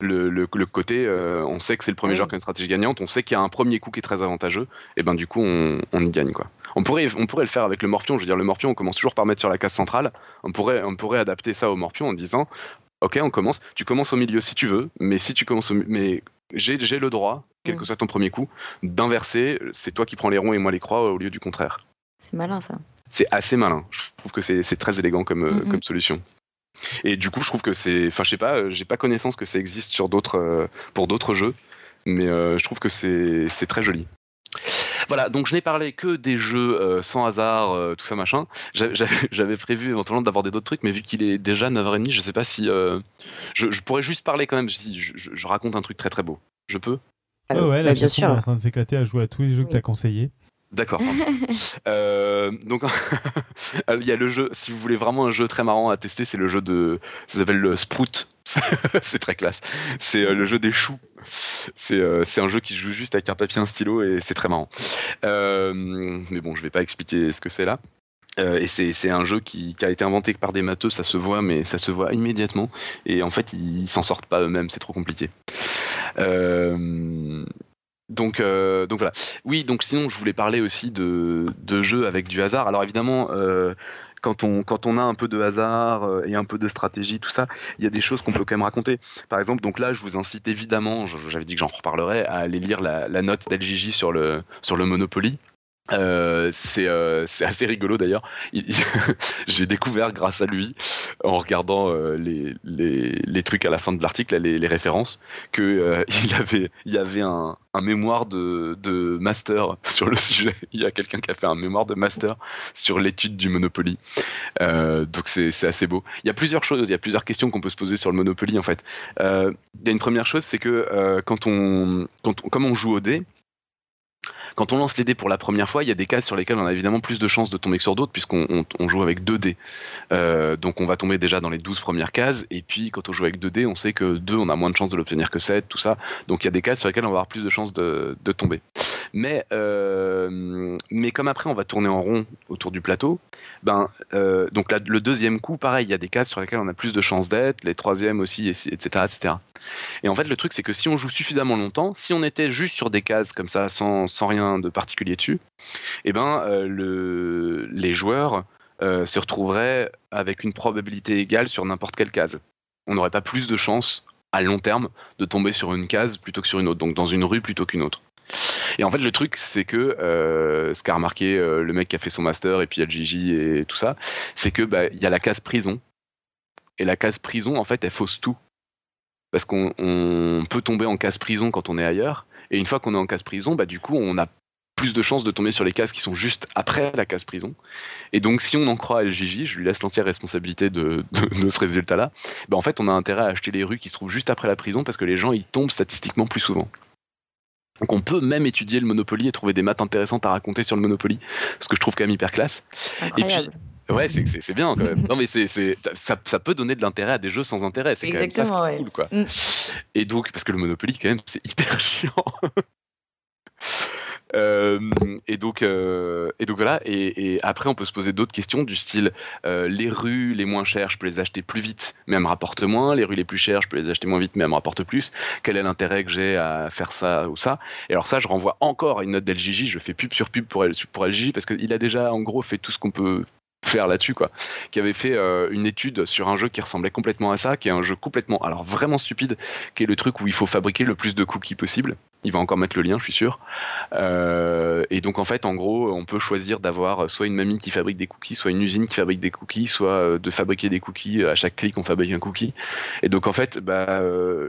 S3: le, le, côté euh, on sait que c'est le premier joueur qui a une stratégie gagnante, on sait qu'il y a un premier coup qui est très avantageux, et ben du coup on, on, y gagne quoi. On pourrait, on pourrait le faire avec le morpion, je veux dire le morpion on commence toujours par mettre sur la case centrale, on pourrait, on pourrait adapter ça au morpion en disant ok on commence, tu commences au milieu si tu veux, mais si tu commences au, mais j'ai le droit, quel mm. que soit ton premier coup, d'inverser, c'est toi qui prends les ronds et moi les croix au lieu du contraire.
S2: C'est malin ça.
S3: C'est assez malin, je trouve que c'est très élégant comme, euh, comme solution. Et du coup, je trouve que c'est, enfin, je sais pas, j'ai pas connaissance que ça existe sur d'autres, euh, pour d'autres jeux, mais euh, je trouve que c'est, c'est très joli. Voilà, donc je n'ai parlé que des jeux sans hasard, tout ça machin. J'avais prévu éventuellement d'aborder d'autres trucs, mais vu qu'il est déjà 9h30, je sais pas si. je, pourrais juste parler quand même, si je, je, raconte un truc très très beau. Je peux?
S1: Ouais, ouais, la bah, bien sûr. est en train de s'éclater à jouer à tous les jeux que tu as conseillés.
S3: D'accord. euh, donc il y a le jeu. Si vous voulez vraiment un jeu très marrant à tester, c'est le jeu de. Ça s'appelle le Sprout. c'est très classe. C'est euh, le jeu des choux. C'est euh, un jeu qui se joue juste avec un papier un stylo et c'est très marrant. Euh, mais bon, je vais pas expliquer ce que c'est là. Euh, et c'est un jeu qui, qui, a été inventé par des matheux, ça se voit, mais ça se voit immédiatement. Et en fait, ils s'en sortent pas eux-mêmes, c'est trop compliqué. Euh, donc, euh, donc voilà. Oui, donc sinon, je voulais parler aussi de, de jeux avec du hasard. Alors évidemment, euh, quand on, quand on a un peu de hasard euh, et un peu de stratégie, tout ça, il y a des choses qu'on peut quand même raconter. Par exemple, donc là, je vous incite évidemment, j'avais dit que j'en reparlerai, à aller lire la, note d'LGJ sur le, sur le Monopoly. Euh, euh, c'est assez rigolo d'ailleurs. J'ai découvert grâce à lui, en regardant euh, les, trucs à la fin de l'article, les, références, que il y avait un, mémoire de, master sur le sujet. Il y a quelqu'un qui a fait un mémoire de master sur l'étude du Monopoly. donc c'est assez beau. Il y a plusieurs choses, il y a plusieurs questions qu'on peut se poser sur le Monopoly en fait. il y a une première chose, c'est que quand on, quand on, comme on joue au dé, quand on lance les dés pour la première fois, il y a des cases sur lesquelles on a évidemment plus de chances de tomber sur d'autres, puisqu'on joue avec deux dés. Euh, donc on va tomber déjà dans les 12 premières cases, et puis quand on joue avec deux dés, on sait que 2, on a moins de chances de l'obtenir que 7, tout ça. Donc il y a des cases sur lesquelles on va avoir plus de chances de, tomber. Mais, euh, mais comme après on va tourner en rond autour du plateau, ben, euh, donc le deuxième coup, pareil, il y a des cases sur lesquelles on a plus de chances d'être, les troisièmes aussi, etc., etc. Et en fait, le truc, c'est que si on joue suffisamment longtemps, si on était juste sur des cases comme ça, sans, sans rien de particulier dessus, eh ben, euh, le, les joueurs euh, se retrouveraient avec une probabilité égale sur n'importe quelle case. On n'aurait pas plus de chances à long terme de tomber sur une case plutôt que sur une autre, donc dans une rue plutôt qu'une autre. Et en fait, le truc, c'est que euh, ce qu'a remarqué le mec qui a fait son master et puis Gigi et tout ça, c'est que bah, il y a la case prison. Et la case prison, en fait, elle fausse tout parce qu'on peut tomber en case prison quand on est ailleurs, et une fois qu'on est en case prison, bah du coup on a plus de chances de tomber sur les cases qui sont juste après la case prison. Et donc, si on en croit à LGJ, je lui laisse l'entière responsabilité de, ce résultat-là, bah en fait, on a intérêt à acheter les rues qui se trouvent juste après la prison parce que les gens, ils tombent statistiquement plus souvent. Donc, on peut même étudier le Monopoly et trouver des maths intéressantes à raconter sur le Monopoly, ce que je trouve quand même hyper classe. Et puis, Ouais, c'est bien quand même. Non, mais c'est ça, ça, peut donner de l'intérêt à des jeux sans intérêt. C'est quand même ça qui cool, quoi. Mm. Et donc, parce que le Monopoly, quand même, c'est hyper chiant. Euh, et donc, euh, et donc voilà. Et, après, on peut se poser d'autres questions du style euh, les rues les moins chères, je peux les acheter plus vite, mais elles me rapportent moins. Les rues les plus chères, je peux les acheter moins vite, mais elles me rapportent plus. Quel est l'intérêt que j'ai à faire ça ou ça? Et alors ça, je renvoie encore à une note d'LGJ. Je fais pub sur pub pour, pour LGJ parce qu'il a déjà en gros fait tout ce qu'on peut faire là-dessus, quoi, qui avait fait euh, une étude sur un jeu qui ressemblait complètement à ça, qui est un jeu complètement, alors vraiment stupide, qui est le truc où il faut fabriquer le plus de cookies possible. Il va encore mettre le lien, je suis sûr. Euh, et donc en fait, en gros, on peut choisir d'avoir soit une mamie qui fabrique des cookies, soit une usine qui fabrique des cookies, soit euh, de fabriquer des cookies. À chaque clic, on fabrique un cookie. Et donc en fait, bah,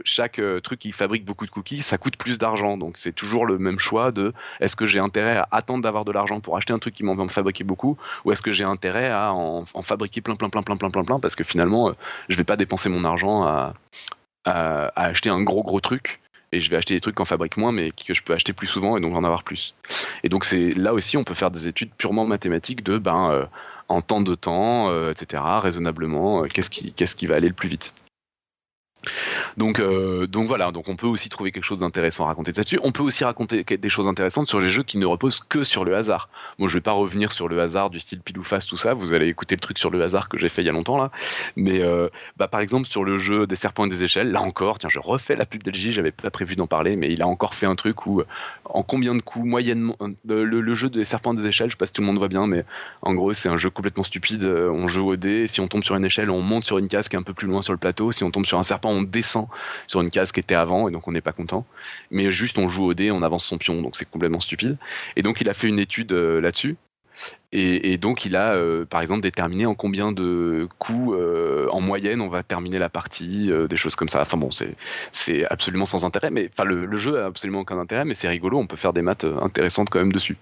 S3: chaque truc qui fabrique beaucoup de cookies, ça coûte plus d'argent. Donc c'est toujours le même choix de est-ce que j'ai intérêt à attendre d'avoir de l'argent pour acheter un truc qui m'en va fabriquer beaucoup, ou est-ce que j'ai intérêt à en, fabriquer plein, plein, plein, plein, plein, plein, plein, parce que finalement, euh, je vais pas dépenser mon argent à, acheter un gros, gros truc et je vais acheter des trucs qu'en fabrique moins, mais que je peux acheter plus souvent et donc en avoir plus. Et donc c'est là aussi, on peut faire des études purement mathématiques de ben euh, en temps de temps, euh, etc. Raisonnablement, qu'est-ce qui, qu'est-ce qui va aller le plus vite. Donc, euh, donc voilà, donc on peut aussi trouver quelque chose d'intéressant à raconter là-dessus. On peut aussi raconter des choses intéressantes sur les jeux qui ne reposent que sur le hasard. Moi, je vais pas revenir sur le hasard du style pile ou face, tout ça. Vous allez écouter le truc sur le hasard que j'ai fait il y a longtemps là. Mais euh, bah, par exemple sur le jeu des serpents et des échelles, là encore, tiens, je refais la pub d'LG. J'avais pas prévu d'en parler, mais il a encore fait un truc où, en combien de coups moyennement, le, le, jeu des serpents et des échelles, je sais pas si tout le monde voit bien, mais en gros, c'est un jeu complètement stupide. On joue au dé. Si on tombe sur une échelle, on monte sur une casque un peu plus loin sur le plateau. Si on tombe sur un serpent, on descend sur une case qui était avant et donc on n'est pas content. Mais juste on joue au dé, on avance son pion, donc c'est complètement stupide. Et donc il a fait une étude euh, là-dessus. Et, donc il a euh, par exemple déterminé en combien de coups euh, en moyenne on va terminer la partie, des choses comme ça. Enfin bon, c'est absolument sans intérêt, mais enfin le, jeu a absolument aucun intérêt, mais c'est rigolo, on peut faire des maths intéressantes quand même dessus.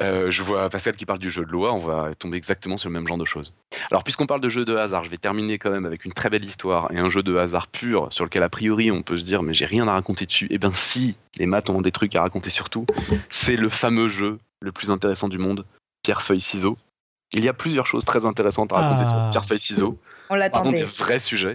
S3: Euh, je vois Pascal qui parle du jeu de loi, on va tomber exactement sur le même genre de choses. Alors, puisqu'on parle de jeu de hasard, je vais terminer quand même avec une très belle histoire et un jeu de hasard pur sur lequel, a priori, on peut se dire, mais j'ai rien à raconter dessus. Eh bien, si, les maths ont des trucs à raconter surtout, c'est le fameux jeu le plus intéressant du monde, Pierre, Feuille, Ciseaux. Il y a plusieurs choses très intéressantes à raconter sur ah. Pierre, Feuille, Ciseaux.
S2: On l'attendait.
S3: des vrais sujets.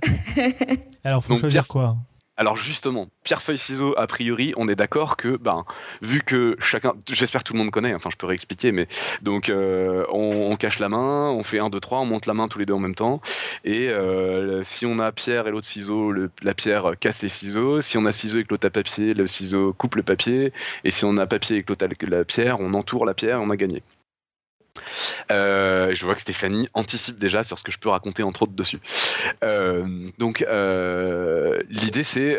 S1: Alors, faut choisir quoi?
S3: Alors justement, pierre feuille ciseaux, a priori, on est d'accord que, ben, vu que chacun, j'espère que tout le monde connaît, enfin je peux réexpliquer, mais donc euh, on, cache la main, on fait un, deux, trois, on monte la main tous les deux en même temps, et euh, si on a pierre et l'autre ciseau, la pierre casse les ciseaux, si on a ciseau et que l'autre a papier, le ciseau coupe le papier, et si on a papier et que l'autre a la pierre, on entoure la pierre, et on a gagné. Euh, je vois que Stéphanie anticipe déjà sur ce que je peux raconter entre autres dessus. Euh, donc euh, l'idée c'est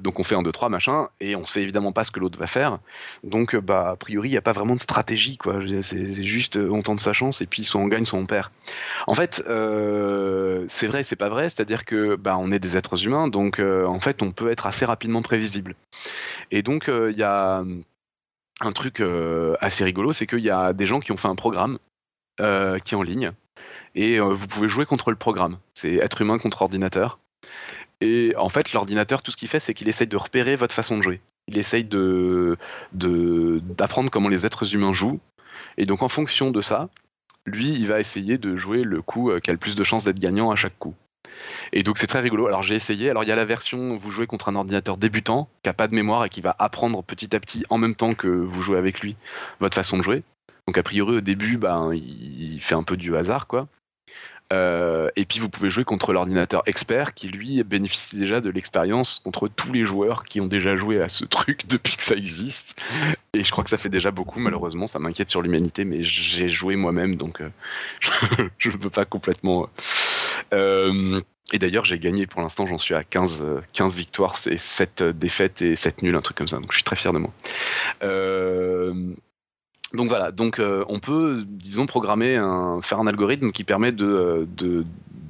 S3: donc on fait un 2 3 machin et on sait évidemment pas ce que l'autre va faire. Donc bah a priori il n'y a pas vraiment de stratégie quoi. C'est juste on tente sa chance et puis soit on gagne soit on perd. En fait c'est vrai c'est pas vrai, c'est-à-dire que bah on est des êtres humains donc en fait on peut être assez rapidement prévisible. Et donc il y a un truc euh, assez rigolo, c'est qu'il y a des gens qui ont fait un programme euh, qui est en ligne et euh, vous pouvez jouer contre le programme. C'est être humain contre ordinateur. Et en fait, l'ordinateur, tout ce qu'il fait, c'est qu'il essaye de repérer votre façon de jouer. Il essaye d'apprendre comment les êtres humains jouent. Et donc, en fonction de ça, lui, il va essayer de jouer le coup qui a le plus de chances d'être gagnant à chaque coup. Et donc c'est très rigolo. Alors j'ai essayé. Alors il y a la version où vous jouez contre un ordinateur débutant qui a pas de mémoire et qui va apprendre petit à petit en même temps que vous jouez avec lui votre façon de jouer. Donc a priori au début, ben il fait un peu du hasard quoi. Euh, et puis vous pouvez jouer contre l'ordinateur expert qui lui bénéficie déjà de l'expérience contre tous les joueurs qui ont déjà joué à ce truc depuis que ça existe. Et je crois que ça fait déjà beaucoup, malheureusement, ça m'inquiète sur l'humanité, mais j'ai joué moi-même, donc euh, je ne peux pas complètement... Euh, et d'ailleurs, j'ai gagné pour l'instant, j'en suis à 15, 15 victoires, c'est 7 défaites et 7 nuls, un truc comme ça, donc je suis très fier de moi. Donc voilà, donc euh, on peut, disons, programmer, un, faire un algorithme qui permet de,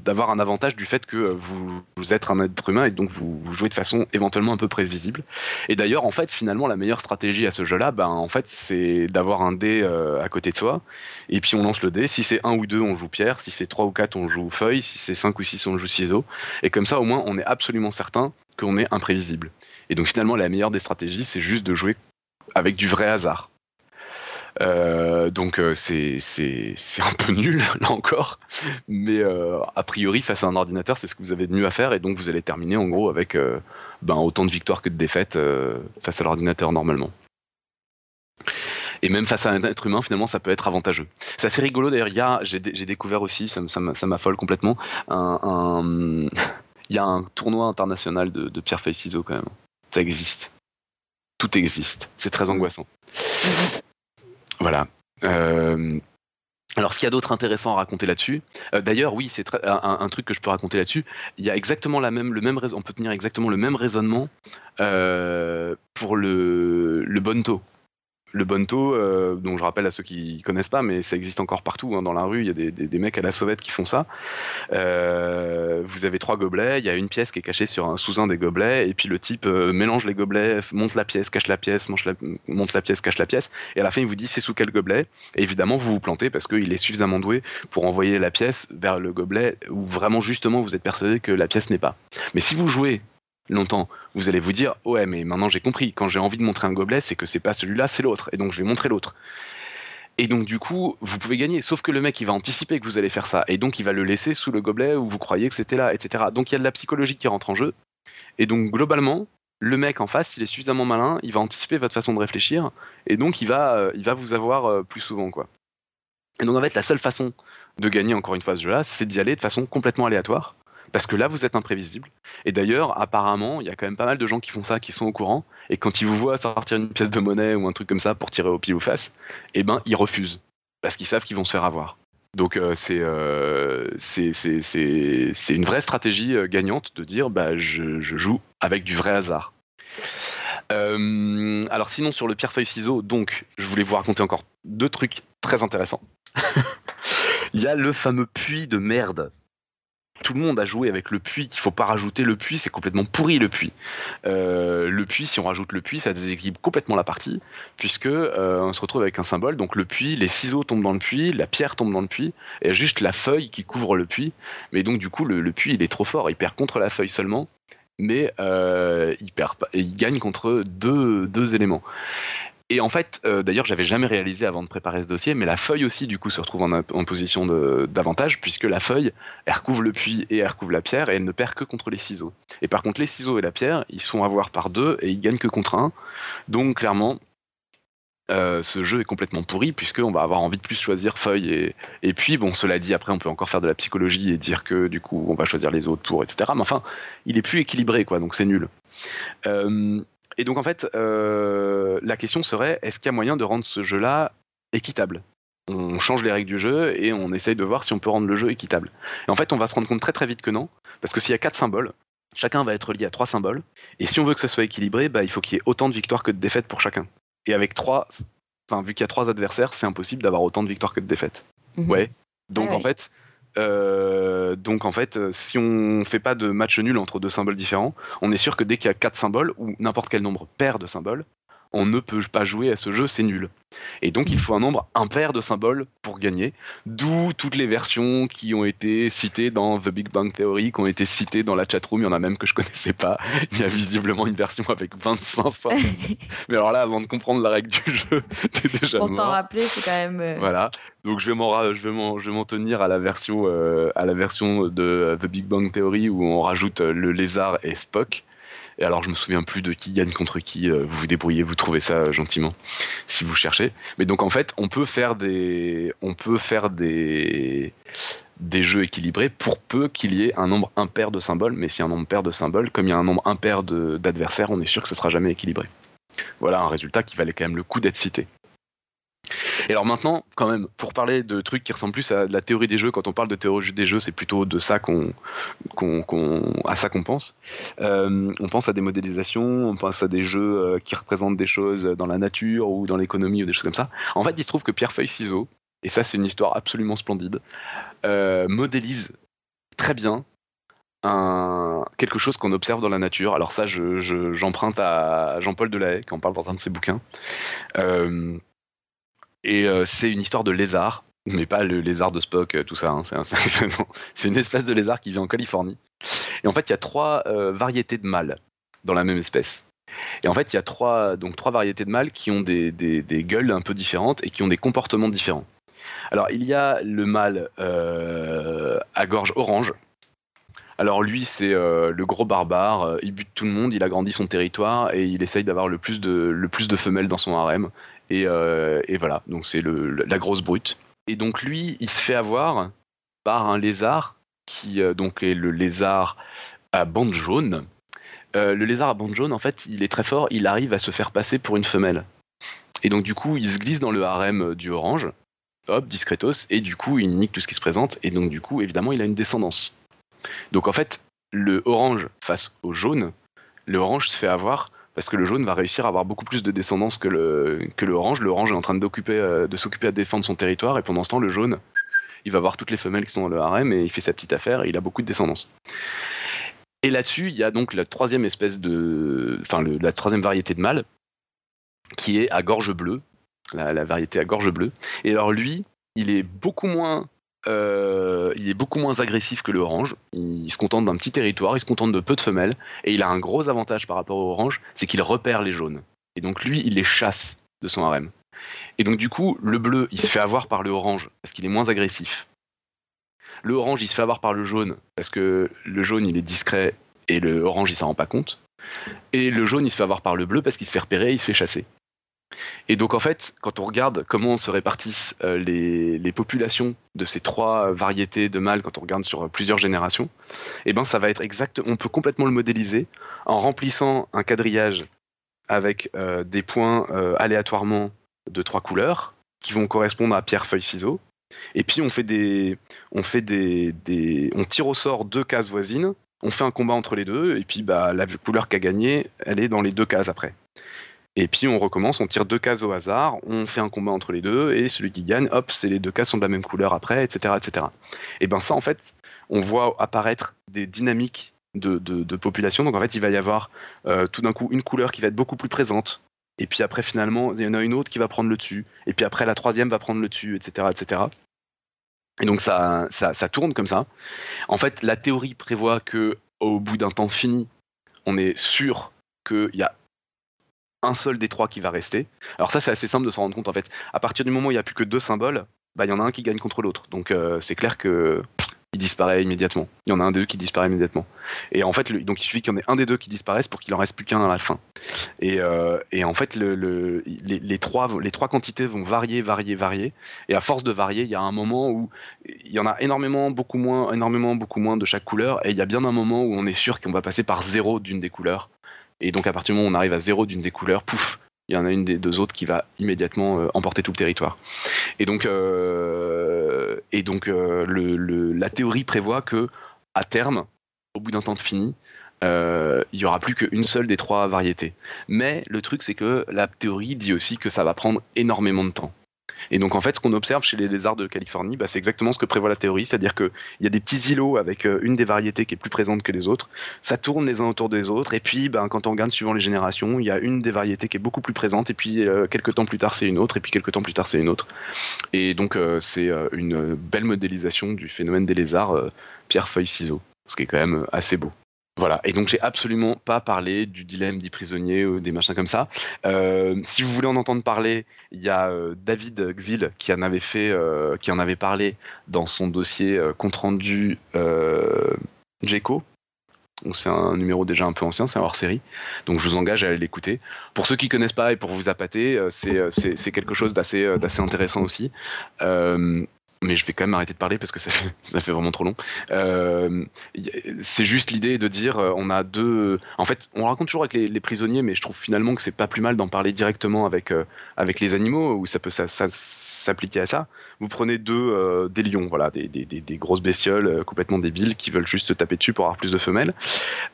S3: d'avoir un avantage du fait que vous, êtes un être humain et donc vous, jouez de façon éventuellement un peu prévisible. Et d'ailleurs, en fait, finalement, la meilleure stratégie à ce jeu-là, ben, en fait, c'est d'avoir un dé euh, à côté de soi et puis on lance le dé. Si c'est un ou deux, on joue pierre. Si c'est trois ou quatre, on joue feuille. Si c'est cinq ou six, on joue ciseaux. Et comme ça, au moins, on est absolument certain qu'on est imprévisible. Et donc finalement, la meilleure des stratégies, c'est juste de jouer avec du vrai hasard. Euh, donc euh, c'est un peu nul là encore, mais euh, a priori face à un ordinateur c'est ce que vous avez de mieux à faire et donc vous allez terminer en gros avec ben, autant de victoires que de défaites face à l'ordinateur normalement. Et même face à un être humain, finalement, ça peut être avantageux. C'est assez rigolo d'ailleurs. j'ai découvert aussi, ça, m'affole complètement, il y a un tournoi international de, de pierre feuille ciseaux quand même. Ça existe. Tout existe. C'est très angoissant. Voilà. Euh, alors, ce qu'il y a d'autre intéressant à raconter là-dessus, euh, d'ailleurs, oui, c'est un, truc que je peux raconter là-dessus. Il y a exactement la même, le même, on peut tenir exactement le même raisonnement euh, pour le, le bonto le bonto, euh, dont je rappelle à ceux qui connaissent pas, mais ça existe encore partout hein, dans la rue. Il y a des, mecs à la sauvette qui font ça. Euh, vous avez trois gobelets, il y a une pièce qui est cachée sur un sous un des gobelets, et puis le type euh, mélange les gobelets, monte la pièce, cache la pièce, monte la pièce, cache la pièce, et à la fin il vous dit c'est sous quel gobelet? Et évidemment vous vous plantez parce qu'il est suffisamment doué pour envoyer la pièce vers le gobelet où vraiment justement vous êtes persuadé que la pièce n'est pas. Mais si vous jouez longtemps, vous allez vous dire ouais mais maintenant j'ai compris, quand j'ai envie de montrer un gobelet, c'est que c'est pas celui-là, c'est l'autre, et donc je vais montrer l'autre. Et donc du coup, vous pouvez gagner. Sauf que le mec, il va anticiper que vous allez faire ça. Et donc il va le laisser sous le gobelet où vous croyez que c'était là, etc. Donc il y a de la psychologie qui rentre en jeu. Et donc globalement, le mec en face, s'il est suffisamment malin, il va anticiper votre façon de réfléchir. Et donc il va, euh, il va vous avoir euh, plus souvent. quoi. Et donc en fait, la seule façon de gagner encore une fois ce jeu-là, c'est d'y aller de façon complètement aléatoire. Parce que là, vous êtes imprévisible. Et d'ailleurs, apparemment, il y a quand même pas mal de gens qui font ça, qui sont au courant. Et quand ils vous voient sortir une pièce de monnaie ou un truc comme ça pour tirer au pied ou face, eh ben, ils refusent. Parce qu'ils savent qu'ils vont se faire avoir. Donc euh, euh, c'est une vraie stratégie euh, gagnante de dire bah, je, joue avec du vrai hasard. alors sinon sur le pierre-feuille-ciseau, donc je voulais vous raconter encore deux trucs très intéressants. Il y a le fameux puits de merde tout le monde a joué avec le puits, qu'il faut pas rajouter le puits, c'est complètement pourri le puits. Euh, le puits, si on rajoute le puits, ça déséquilibre complètement la partie, puisque euh, on se retrouve avec un symbole, donc le puits, les ciseaux tombent dans le puits, la pierre tombe dans le puits, et juste la feuille qui couvre le puits. Mais donc du coup, le, puits, il est trop fort, il perd contre la feuille seulement, mais euh, il, gagne contre deux éléments. Et en fait, euh, d'ailleurs, j'avais jamais réalisé avant de préparer ce dossier, mais la feuille aussi, du coup, se retrouve en, position d'avantage, puisque la feuille, elle recouvre le puits et elle recouvre la pierre, et elle ne perd que contre les ciseaux. Et par contre, les ciseaux et la pierre, ils sont à voir par deux, et ils gagnent que contre un. Donc, clairement, euh, ce jeu est complètement pourri, puisqu'on va avoir envie de plus choisir feuille. Et, et puis, bon, cela dit, après, on peut encore faire de la psychologie et dire que, du coup, on va choisir les autres pour, etc. Mais enfin, il est plus équilibré, quoi, donc c'est nul. Euh, et donc en fait, euh, la question serait est-ce qu'il y a moyen de rendre ce jeu-là équitable? On change les règles du jeu et on essaye de voir si on peut rendre le jeu équitable. Et en fait, on va se rendre compte très très vite que non, parce que s'il y a quatre symboles, chacun va être lié à trois symboles, et si on veut que ça soit équilibré, bah, il faut qu'il y ait autant de victoires que de défaites pour chacun. Et avec trois, enfin vu qu'il y a trois adversaires, c'est impossible d'avoir autant de victoires que de défaites. Mhm. Ouais. Donc en fait, euh, donc en fait, euh, si on fait pas de match nul entre deux symboles différents, on est sûr que dès qu'il y a quatre symboles ou n'importe quel nombre pair de symboles, on ne peut pas jouer à ce jeu, c'est nul. Et donc il faut un nombre impair de symboles pour gagner, d'où toutes les versions qui ont été citées dans The Big Bang Theory, qui ont été citées dans la chatroom, il y en a même que je connaissais pas. Il y a visiblement une version avec 25 symboles. Mais alors là, avant de comprendre la règle du jeu, t'es déjà
S2: Pour t'en rappeler, c'est quand même... Euh,
S3: voilà, donc je vais m'en, je vais m'en, tenir à la version, euh, à la version de The Big Bang Theory où on rajoute le lézard et Spock. Et alors, je me souviens plus de qui gagne contre qui. Euh, vous vous débrouillez, vous trouvez ça euh, gentiment si vous cherchez. Mais donc, en fait, on peut faire des, on peut faire des, des jeux équilibrés pour peu qu'il y ait un nombre impair de symboles. Mais si un nombre pair de symboles, comme il y a un nombre impair d'adversaires, on est sûr que ce sera jamais équilibré. Voilà un résultat qui valait quand même le coup d'être cité. Et alors maintenant, quand même, pour parler de trucs qui ressemblent plus à la théorie des jeux, quand on parle de théorie des jeux, c'est plutôt de ça qu'on, à ça qu'on pense. Euh, on pense à des modélisations, on pense à des jeux euh, qui représentent des choses dans la nature ou dans l'économie ou des choses comme ça. En fait, il se trouve que Pierre Feuille Ciseaux, et ça c'est une histoire absolument splendide, euh, modélise très bien quelque chose qu'on observe dans la nature. Alors ça, j'emprunte à Jean-Paul Delahaye, qui en parle dans un de ses bouquins. Et euh, c'est une histoire de lézard, mais pas le lézard de Spock, euh, tout ça. Hein. C'est une espèce de lézard qui vit en Californie. Et en fait, il y a trois euh, variétés de mâles dans la même espèce. Et en fait, il y a trois, donc, trois variétés de mâles qui ont des, des, des, gueules un peu différentes et qui ont des comportements différents. Alors, il y a le mâle à gorge orange. Alors lui, c'est le gros barbare, il bute tout le monde, il agrandit son territoire et il essaye d'avoir le, le plus de femelles dans son harem. Euh, et, voilà, donc c'est la grosse brute. Et donc lui, il se fait avoir par un lézard qui euh, donc est le lézard à bande jaune. Euh, le lézard à bande jaune, en fait, il est très fort, il arrive à se faire passer pour une femelle. Et donc du coup, il se glisse dans le harem du orange, hop, discretos, et du coup, il nique tout ce qui se présente, et donc du coup, évidemment, il a une descendance. Donc en fait, le orange face au jaune, le orange se fait avoir parce que le jaune va réussir à avoir beaucoup plus de descendance que le, que orange. Le orange est en train d'occuper, euh, de s'occuper à défendre son territoire, et pendant ce temps, le jaune, il va voir toutes les femelles qui sont dans le harem, et il fait sa petite affaire, et il a beaucoup de descendance. Et là-dessus, il y a donc la troisième espèce de. Enfin, la troisième variété de mâle, qui est à gorge bleue, la variété à gorge bleue. Et alors, lui, il est beaucoup moins euh, il est beaucoup moins agressif que le orange. Il se contente d'un petit territoire, il se contente de peu de femelles, et il a un gros avantage par rapport au orange, c'est qu'il repère les jaunes. Et donc lui, il les chasse de son harem. Et donc du coup, le bleu, il se fait avoir par le orange parce qu'il est moins agressif. Le orange, il se fait avoir par le jaune parce que le jaune, il est discret et le orange, il s'en rend pas compte. Et le jaune, il se fait avoir par le bleu parce qu'il se fait repérer, il se fait chasser. Et donc en fait, quand on regarde comment se répartissent euh, les, populations de ces trois variétés de mâles, quand on regarde sur plusieurs générations, eh ben ça va être exact. On peut complètement le modéliser en remplissant un quadrillage avec euh, des points euh, aléatoirement de trois couleurs qui vont correspondre à pierre, feuille, ciseaux. Et puis on fait des, on fait des, des, on tire au sort deux cases voisines, on fait un combat entre les deux, et puis bah la couleur qui a gagné, elle est dans les deux cases après. Et puis on recommence, on tire deux cases au hasard, on fait un combat entre les deux, et celui qui gagne, hop, c'est les deux cases sont de la même couleur après, etc., etc. Et ben ça en fait, on voit apparaître des dynamiques de, population. Donc en fait, il va y avoir euh, tout d'un coup une couleur qui va être beaucoup plus présente. Et puis après, finalement, il y en a une autre qui va prendre le dessus. Et puis après, la troisième va prendre le dessus, etc., etc. Et donc ça, ça, ça tourne comme ça. En fait, la théorie prévoit que au bout d'un temps fini, on est sûr qu'il y a un seul des trois qui va rester. Alors ça, c'est assez simple de s'en rendre compte en fait. À partir du moment où il n'y a plus que deux symboles, bah, il y en a un qui gagne contre l'autre. Donc euh, c'est clair que il disparaît immédiatement. Il y en a un des deux qui disparaît immédiatement. Et en fait, donc il suffit qu'il y en ait un des deux qui disparaisse pour qu'il en reste plus qu'un à la fin. Et, euh, en fait, les, trois, les trois quantités vont varier, varier, varier. Et à force de varier, il y a un moment où il y en a énormément, beaucoup moins, énormément, beaucoup moins de chaque couleur. Et il y a bien un moment où on est sûr qu'on va passer par zéro d'une des couleurs. Et donc à partir du moment où on arrive à zéro d'une des couleurs, pouf, il y en a une des deux autres qui va immédiatement euh, emporter tout le territoire. Et donc, euh, euh, la théorie prévoit que à terme, au bout d'un temps de fini, il y aura plus qu'une seule des trois variétés. Mais le truc, c'est que la théorie dit aussi que ça va prendre énormément de temps. Et donc en fait, ce qu'on observe chez les lézards de Californie, bah, c'est exactement ce que prévoit la théorie, c'est-à-dire qu'il y a des petits îlots avec euh, une des variétés qui est plus présente que les autres, ça tourne les uns autour des autres, et puis bah, quand on regarde suivant les générations, il y a une des variétés qui est beaucoup plus présente, et puis euh, quelques temps plus tard c'est une autre, et puis quelques temps plus tard c'est une autre. Et donc euh, c'est une belle modélisation du phénomène des lézards pierre feuille ciseaux, ce qui est quand même assez beau. Voilà, et donc j'ai absolument pas parlé du dilemme des prisonniers ou des machins comme ça. Euh, si vous voulez en entendre parler, il y a euh, David Xil qui en avait fait, euh, qui en avait parlé dans son dossier compte rendu GECO. C'est un numéro déjà un peu ancien, c'est hors série. Donc je vous engage à l'écouter. Pour ceux qui connaissent pas et pour vous appâter, c'est quelque chose d'assez intéressant aussi mais je vais quand même arrêter de parler parce que ça fait, vraiment trop long. Euh, c'est juste l'idée de dire, euh, on a deux. En fait, on raconte toujours avec les, prisonniers, mais je trouve finalement que c'est pas plus mal d'en parler directement avec euh, avec les animaux, où ça peut s'appliquer à ça. Vous prenez deux des lions, voilà, des, grosses bestioles complètement débiles qui veulent juste se taper dessus pour avoir plus de femelles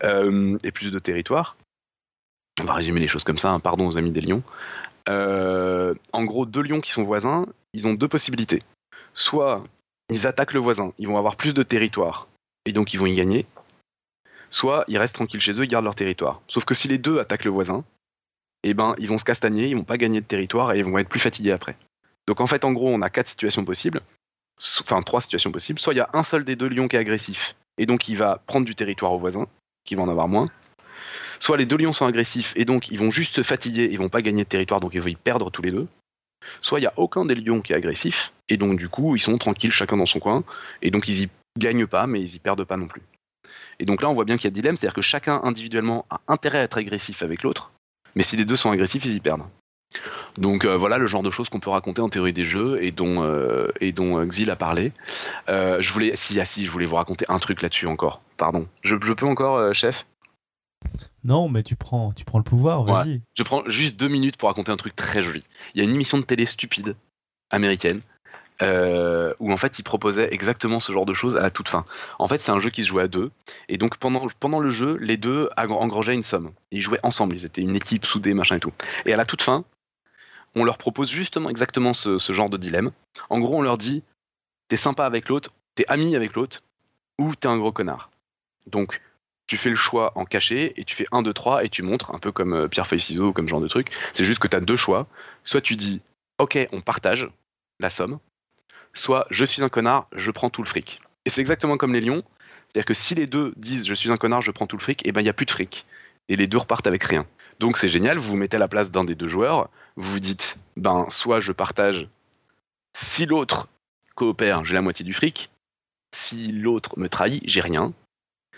S3: et plus de territoire. On va résumer les choses comme ça. Hein, pardon aux amis des lions. en gros, deux lions qui sont voisins, ils ont deux possibilités soit ils attaquent le voisin, ils vont avoir plus de territoire, et donc ils vont y gagner, soit ils restent tranquilles chez eux, ils gardent leur territoire. Sauf que si les deux attaquent le voisin, eh ben ils vont se castagner, ils vont pas gagner de territoire et ils vont être plus fatigués après. Donc en fait, en gros, on a quatre situations possibles, enfin trois situations possibles. Soit il y a un seul des deux lions qui est agressif, et donc il va prendre du territoire au voisin, qui va en avoir moins. Soit les deux lions sont agressifs, et donc ils vont juste se fatiguer, ils vont pas gagner de territoire, donc ils vont y perdre tous les deux soit il n'y a aucun des lions qui est agressif, et donc du coup ils sont tranquilles chacun dans son coin, et donc ils y gagnent pas, mais ils y perdent pas non plus. Et donc là on voit bien qu'il y a dilemme, c'est-à-dire que chacun individuellement a intérêt à être agressif avec l'autre, mais si les deux sont agressifs, ils y perdent. Donc euh, voilà le genre de choses qu'on peut raconter en théorie des jeux et dont, euh, euh, Xil a parlé. je voulais, si, ah, si, je voulais vous raconter un truc là-dessus encore. Pardon. je peux encore, chef?
S1: Non, mais tu prends, tu prends le pouvoir, vas-y.
S3: Je prends juste deux minutes pour raconter un truc très joli. Il y a une émission de télé stupide américaine euh, où en fait ils proposaient exactement ce genre de choses à la toute fin. En fait, c'est un jeu qui se jouait à deux, et donc pendant, pendant le jeu, les deux engrangeaient une somme. Ils jouaient ensemble, ils étaient une équipe soudée, machin et tout. Et à la toute fin, on leur propose justement exactement ce, ce genre de dilemme. En gros, on leur dit t'es sympa avec l'autre, t'es ami avec l'autre, ou t'es un gros connard. Donc, tu fais le choix en caché et tu fais 1, 2, 3 et tu montres, un peu comme euh, pierre feuille ciseaux ou comme genre de truc. C'est juste que tu as deux choix. Soit tu dis OK, on partage la somme, soit je suis un connard, je prends tout le fric. Et c'est exactement comme les lions, c'est-à-dire que si les deux disent je suis un connard, je prends tout le fric, et eh ben il y a plus de fric et les deux repartent avec rien. Donc c'est génial, vous vous mettez à la place d'un des deux joueurs, vous vous dites, ben soit je partage, si l'autre coopère, j'ai la moitié du fric, si l'autre me trahit, j'ai rien.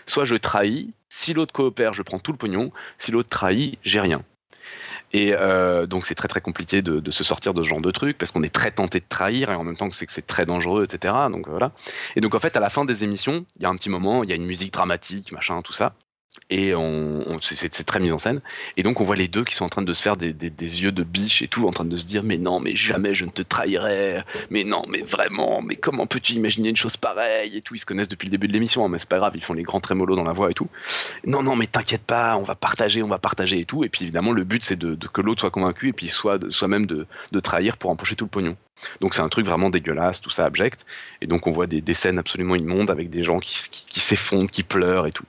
S3: Soit je trahis, si l'autre coopère, je prends tout le pognon, si l'autre trahit, j'ai rien. Et euh, donc c'est très très compliqué de, se sortir de ce genre de truc parce qu'on est très tenté de trahir et en même temps que c'est que c'est très dangereux, etc. Donc voilà. Et donc en fait à la fin des émissions, il y a un petit moment, il y a une musique dramatique, machin, tout ça et on, c'est très mis en scène. Et donc on voit les deux qui sont en train de se faire des, yeux de biche et tout, en train de se dire mais non, mais jamais je ne te trahirai, mais non, mais vraiment, mais comment peux-tu imaginer une chose pareille et tout. Ils se connaissent depuis le début de l'émission, hein, mais c'est pas grave, ils font les grands trémolos dans la voix et tout. Non, non, mais t'inquiète pas, on va partager, on va partager et tout. Et puis évidemment le but c'est de, que l'autre soit convaincu et puis soit, soit même de, trahir pour empocher tout le pognon. Donc c'est un truc vraiment dégueulasse, tout ça abject. Et donc on voit des, scènes absolument immondes avec des gens qui, qui s'effondrent, qui pleurent et tout.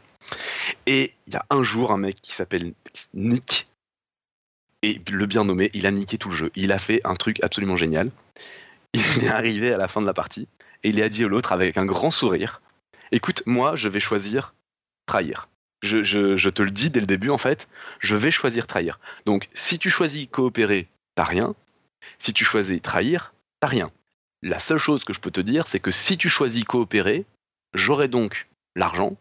S3: Et il y a un jour un mec qui s'appelle Nick, et le bien nommé, il a niqué tout le jeu. Il a fait un truc absolument génial. Il est arrivé à la fin de la partie, et il a dit à l'autre avec un grand sourire, écoute, moi je vais choisir trahir. Je, je, te le dis dès le début en fait, je vais choisir trahir. Donc si tu choisis coopérer, t'as rien. Si tu choisis trahir, t'as rien. La seule chose que je peux te dire, c'est que si tu choisis coopérer, j'aurai donc l'argent,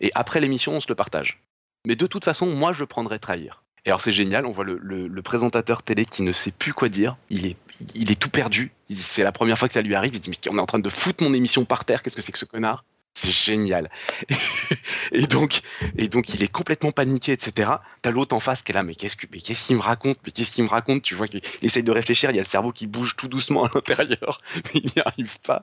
S3: et après l'émission, on se le partage. Mais de toute façon, moi, je prendrai trahir. Et alors c'est génial, on voit le, présentateur télé qui ne sait plus quoi dire, il est, il est tout perdu, c'est la première fois que ça lui arrive, il dit mais on est en train de foutre mon émission par terre, qu'est-ce que c'est que ce connard? C'est génial. et, donc, et donc il est complètement paniqué, etc. T'as l'autre en face qui est là, mais qu'est-ce qu'il me raconte? Mais qu'est-ce qu'il me raconte? Tu vois qu'il essaye de réfléchir, il y a le cerveau qui bouge tout doucement à l'intérieur, mais il n'y arrive pas.